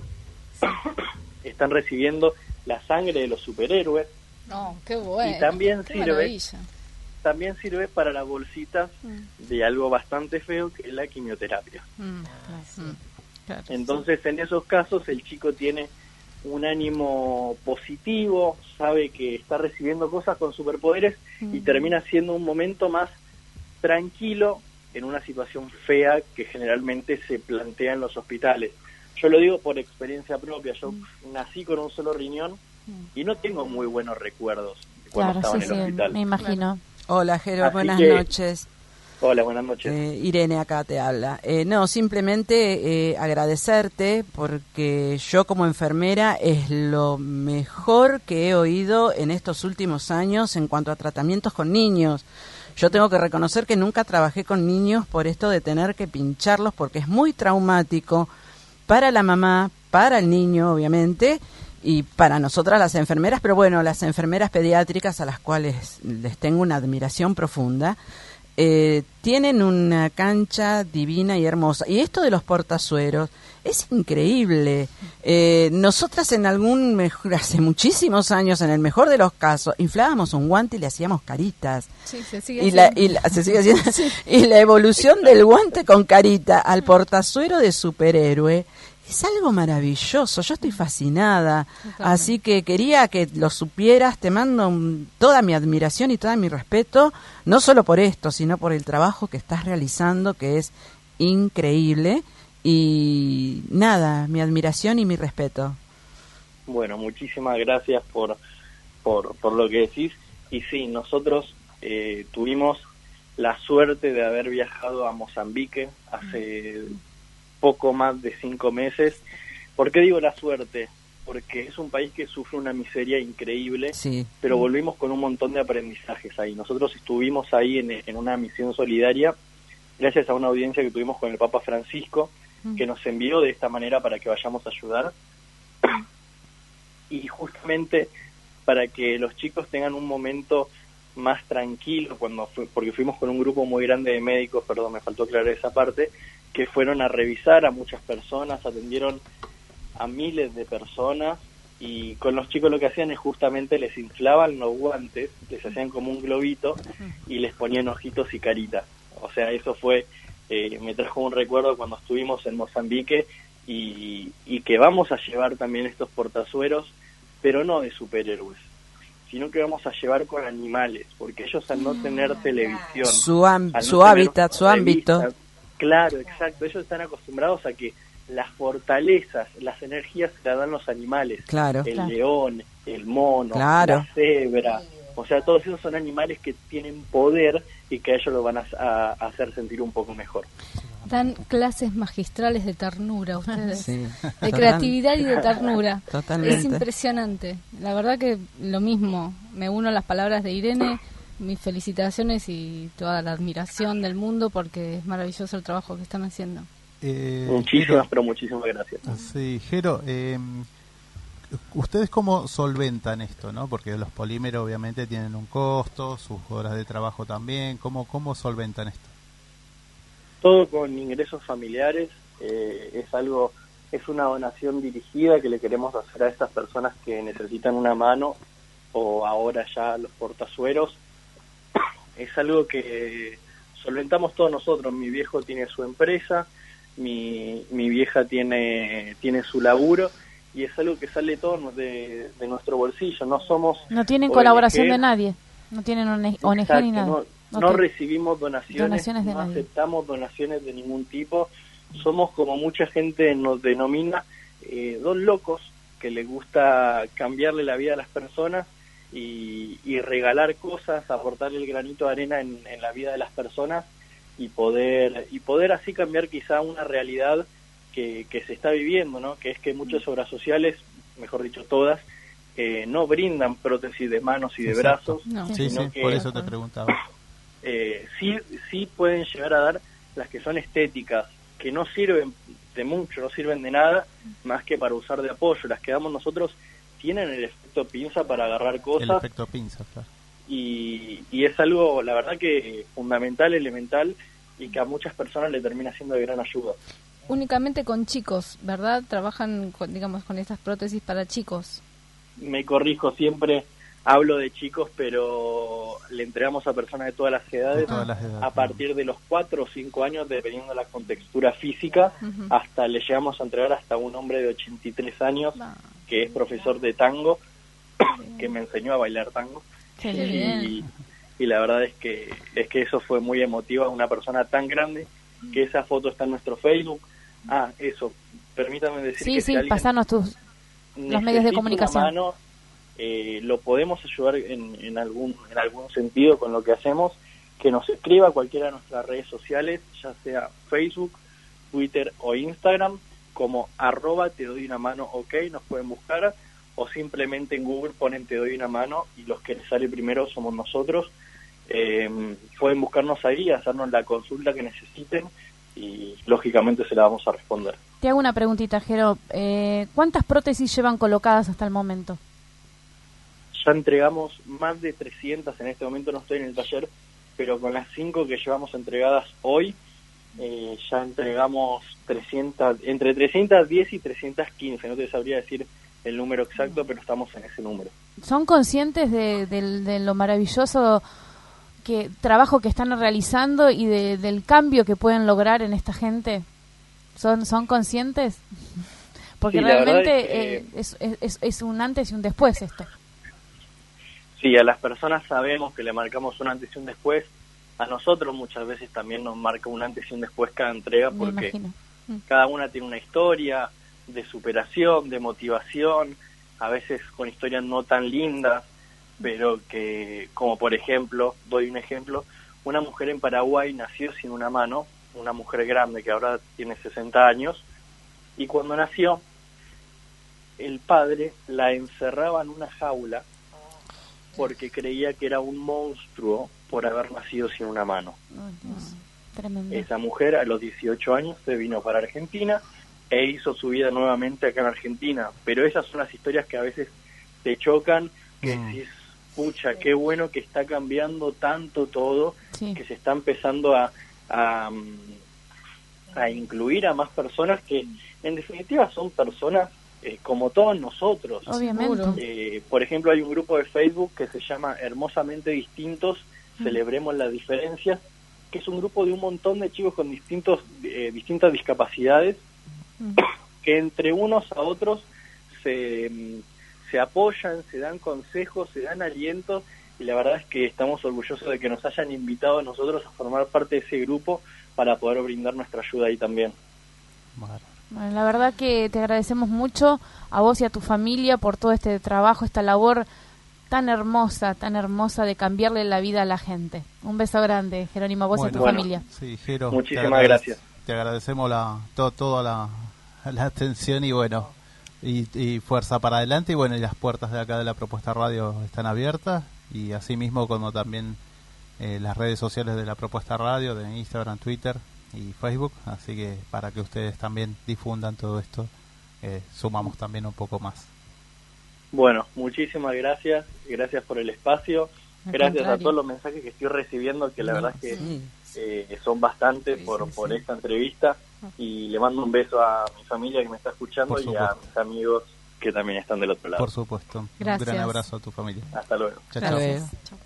[SPEAKER 9] [coughs] están recibiendo la sangre de los superhéroes. Y también sirve también sirve para las bolsitas mm. de algo bastante feo que es la quimioterapia. Mm, Entonces, en esos casos, el chico tiene un ánimo positivo, sabe que está recibiendo cosas con superpoderes y termina siendo un momento más tranquilo en una situación fea que generalmente se plantea en los hospitales. Yo lo digo por experiencia propia, yo nací con un solo riñón y no tengo muy buenos recuerdos cuando estaba en el hospital.
[SPEAKER 2] Me imagino.
[SPEAKER 4] Hola, Jero, buenas noches.
[SPEAKER 9] Hola, buenas noches.
[SPEAKER 5] Eh, Irene acá te habla. Eh, no, simplemente eh, agradecerte porque yo como enfermera es lo mejor que he oído en estos últimos años en cuanto a tratamientos con niños. Yo tengo que reconocer que nunca trabajé con niños por esto de tener que pincharlos porque es muy traumático para la mamá, para el niño, obviamente, y para nosotras las enfermeras, pero bueno, las enfermeras pediátricas a las cuales les tengo una admiración profunda, eh, tienen una cancha divina y hermosa. Y esto de los portazueros es increíble. Eh, nosotras en algún, mejor, [laughs] hace muchísimos años, en el mejor de los casos, inflábamos un guante y le hacíamos caritas.
[SPEAKER 8] Sí, se sigue
[SPEAKER 5] y, la, y, la, se sigue haciendo. [laughs] y la evolución del guante con carita al portazuero de superhéroe es algo maravilloso, yo estoy fascinada, así que quería que lo supieras, te mando un- toda mi admiración y todo mi respeto, no solo por esto, sino por el trabajo que estás realizando, que es increíble, y nada, mi admiración y mi respeto.
[SPEAKER 9] Bueno, muchísimas gracias por, por, por lo que decís. Y sí, nosotros eh, tuvimos la suerte de haber viajado a Mozambique hace poco más de cinco meses. ¿Por qué digo la suerte? Porque es un país que sufre una miseria increíble,
[SPEAKER 5] Sí.
[SPEAKER 9] pero volvimos con un montón de aprendizajes ahí. Nosotros estuvimos ahí en, en una misión solidaria gracias a una audiencia que tuvimos con el Papa Francisco, que nos envió de esta manera para que vayamos a ayudar. Y justamente para que los chicos tengan un momento más tranquilo, cuando fue, porque fuimos con un grupo muy grande de médicos, perdón, me faltó aclarar esa parte, que fueron a revisar a muchas personas, atendieron a miles de personas y con los chicos lo que hacían es justamente les inflaban los guantes, les hacían como un globito y les ponían ojitos y caritas. O sea, eso fue, eh, me trajo un recuerdo cuando estuvimos en Mozambique y, y que vamos a llevar también estos portazueros, pero no de superhéroes, sino que vamos a llevar con animales, porque ellos al no tener televisión,
[SPEAKER 5] Su, am-
[SPEAKER 9] al no
[SPEAKER 5] su
[SPEAKER 9] tener
[SPEAKER 5] hábitat, su ámbito.
[SPEAKER 9] Claro, exacto. Ellos están acostumbrados a que las fortalezas, las energías se las dan los animales.
[SPEAKER 5] Claro.
[SPEAKER 9] El
[SPEAKER 5] Claro.
[SPEAKER 9] león, el mono,
[SPEAKER 5] Claro.
[SPEAKER 9] la cebra. O sea, todos esos son animales que tienen poder y que a ellos lo van a, a- a hacer sentir un poco mejor.
[SPEAKER 8] Dan clases magistrales de ternura ustedes.
[SPEAKER 5] Sí.
[SPEAKER 8] De creatividad y de ternura.
[SPEAKER 5] Totalmente.
[SPEAKER 8] Es impresionante. La verdad que lo mismo. Me uno a las palabras de Irene. Mis felicitaciones y toda la admiración del mundo porque es maravilloso el trabajo que están haciendo.
[SPEAKER 1] Eh,
[SPEAKER 9] Muchísimas,
[SPEAKER 1] Jero,
[SPEAKER 9] pero muchísimas gracias.
[SPEAKER 1] Sí, Jero, eh, ¿ustedes cómo solventan esto, no? Porque los polímeros obviamente tienen un costo, sus horas de trabajo también. ¿Cómo, cómo solventan esto?
[SPEAKER 9] Todo con ingresos familiares. eh, es algo, es una donación dirigida que le queremos hacer a estas personas que necesitan una mano o ahora ya los portazueros. Es algo que solventamos todos nosotros. Mi viejo tiene su empresa, mi, mi vieja tiene, tiene su laburo y es algo que sale todo de, de nuestro bolsillo. No somos
[SPEAKER 2] No tienen
[SPEAKER 9] ONG,
[SPEAKER 2] colaboración de nadie. No tienen ONG,
[SPEAKER 9] Exacto,
[SPEAKER 2] ni nada.
[SPEAKER 9] No, recibimos donaciones,
[SPEAKER 2] Donaciones de
[SPEAKER 9] no
[SPEAKER 2] nadie.
[SPEAKER 9] aceptamos donaciones de ningún tipo. Somos como mucha gente nos denomina eh, dos locos que les gusta cambiarle la vida a las personas y, y regalar cosas, aportar el granito de arena en, en la vida de las personas y poder y poder así cambiar quizá una realidad que, que se está viviendo, ¿no? Que es que muchas obras sociales, mejor dicho todas, eh, no brindan prótesis de manos y de
[SPEAKER 1] Exacto.
[SPEAKER 9] brazos,
[SPEAKER 8] No.
[SPEAKER 1] Sí,
[SPEAKER 9] sino
[SPEAKER 1] sí,
[SPEAKER 9] que
[SPEAKER 1] por eso te preguntaba.
[SPEAKER 9] eh, sí, sí pueden llegar a dar las que son estéticas, que no sirven de mucho, no sirven de nada, más que para usar de apoyo. Las que damos nosotros tienen el efecto pinza para agarrar
[SPEAKER 1] El
[SPEAKER 9] cosas
[SPEAKER 1] efecto pinza, claro.
[SPEAKER 9] y, y es algo, la verdad que fundamental, elemental y que a muchas personas le termina siendo de gran ayuda.
[SPEAKER 8] Únicamente con chicos, ¿verdad? Trabajan, con, digamos, con estas prótesis para chicos.
[SPEAKER 9] Me corrijo siempre, hablo de chicos, pero le entregamos a personas de todas las edades,
[SPEAKER 1] De todas las edades.
[SPEAKER 9] a partir de los 4 o 5 años, dependiendo de la contextura física, hasta le llegamos a entregar hasta un hombre de 83 años. Que es profesor de tango, [coughs] que me enseñó a bailar tango.
[SPEAKER 2] Qué.
[SPEAKER 9] Y, y la verdad es que es que eso fue muy emotivo, una persona tan grande que esa foto está en nuestro Facebook. Ah, eso, permítame decir
[SPEAKER 2] Sí,
[SPEAKER 9] que
[SPEAKER 2] sí,
[SPEAKER 9] si
[SPEAKER 2] pasanos tus... los medios de comunicación.
[SPEAKER 9] mano, eh, lo podemos ayudar en, en algún en algún sentido con lo que hacemos que nos escriba cualquiera de nuestras redes sociales, ya sea Facebook, Twitter o Instagram, como arroba te doy una mano ok, nos pueden buscar, o simplemente en Google ponen te doy una mano y los que les sale primero somos nosotros. Eh, pueden buscarnos ahí, hacernos la consulta que necesiten y lógicamente se la vamos a responder.
[SPEAKER 2] Te hago una preguntita, Jero. Eh, ¿Cuántas prótesis llevan colocadas hasta el momento?
[SPEAKER 9] Ya entregamos más de 300, en este momento no estoy en el taller, pero con las 5 que llevamos entregadas hoy, eh, ya entregamos 300, entre 310 y 315, no te sabría decir el número exacto, pero estamos en ese número.
[SPEAKER 2] ¿Son conscientes de, de lo maravilloso que trabajo que están realizando y del cambio que pueden lograr en esta gente? ¿Son, son conscientes? Porque realmente eh, es, es, es, un antes y un después esto.
[SPEAKER 9] Sí, a las personas sabemos que le marcamos un antes y un después. A nosotros muchas veces también nos marca un antes y un después cada entrega porque mm. cada una tiene una historia de superación, de motivación, a veces con historias no tan lindas, pero que, como por ejemplo, doy un ejemplo, una mujer en Paraguay nació sin una mano, una mujer grande que ahora tiene 60 años, y cuando nació, el padre la encerraba en una jaula porque creía que era un monstruo por haber nacido sin una mano. Esa mujer a los 18 años se vino para Argentina e hizo su vida nuevamente acá en Argentina. Pero esas son las historias que a veces te chocan, que mm. decís, pucha, qué bueno que está cambiando tanto todo, que se está empezando a, a, incluir a más personas que en definitiva son personas eh, como todos nosotros.
[SPEAKER 2] Obviamente.
[SPEAKER 9] Eh, por ejemplo, hay un grupo de Facebook que se llama Hermosamente Distintos. Celebremos las Diferencias, que es un grupo de un montón de chicos con distintos, eh, distintas discapacidades, que entre unos a otros se se apoyan, se dan consejos, se dan alientos y la verdad es que estamos orgullosos de que nos hayan invitado a nosotros a formar parte de ese grupo para poder brindar nuestra ayuda ahí también.
[SPEAKER 2] Bueno, la verdad que te agradecemos mucho a vos y a tu familia por todo este trabajo, esta labor tan hermosa, tan hermosa de cambiarle la vida a la gente. Un beso grande, Jerónimo, a vos y a tu familia.
[SPEAKER 9] Sí, Muchísimas gracias.
[SPEAKER 1] Te agradecemos la, toda la, la atención y bueno, y, fuerza para adelante y bueno y las puertas de acá de la propuesta radio están abiertas y asimismo como también eh, las redes sociales de la propuesta radio de Instagram Twitter y Facebook así que para que ustedes también difundan todo esto eh, sumamos también un poco más
[SPEAKER 9] bueno muchísimas gracias gracias por el espacio. Gracias a todos los mensajes que estoy recibiendo que la verdad es que eh, son bastantes por, por esta entrevista. Y le mando un beso a mi familia que me está escuchando y a mis amigos que también están del otro lado.
[SPEAKER 1] Por supuesto. Un gran abrazo a tu familia.
[SPEAKER 9] Hasta luego.
[SPEAKER 2] Chao, chao.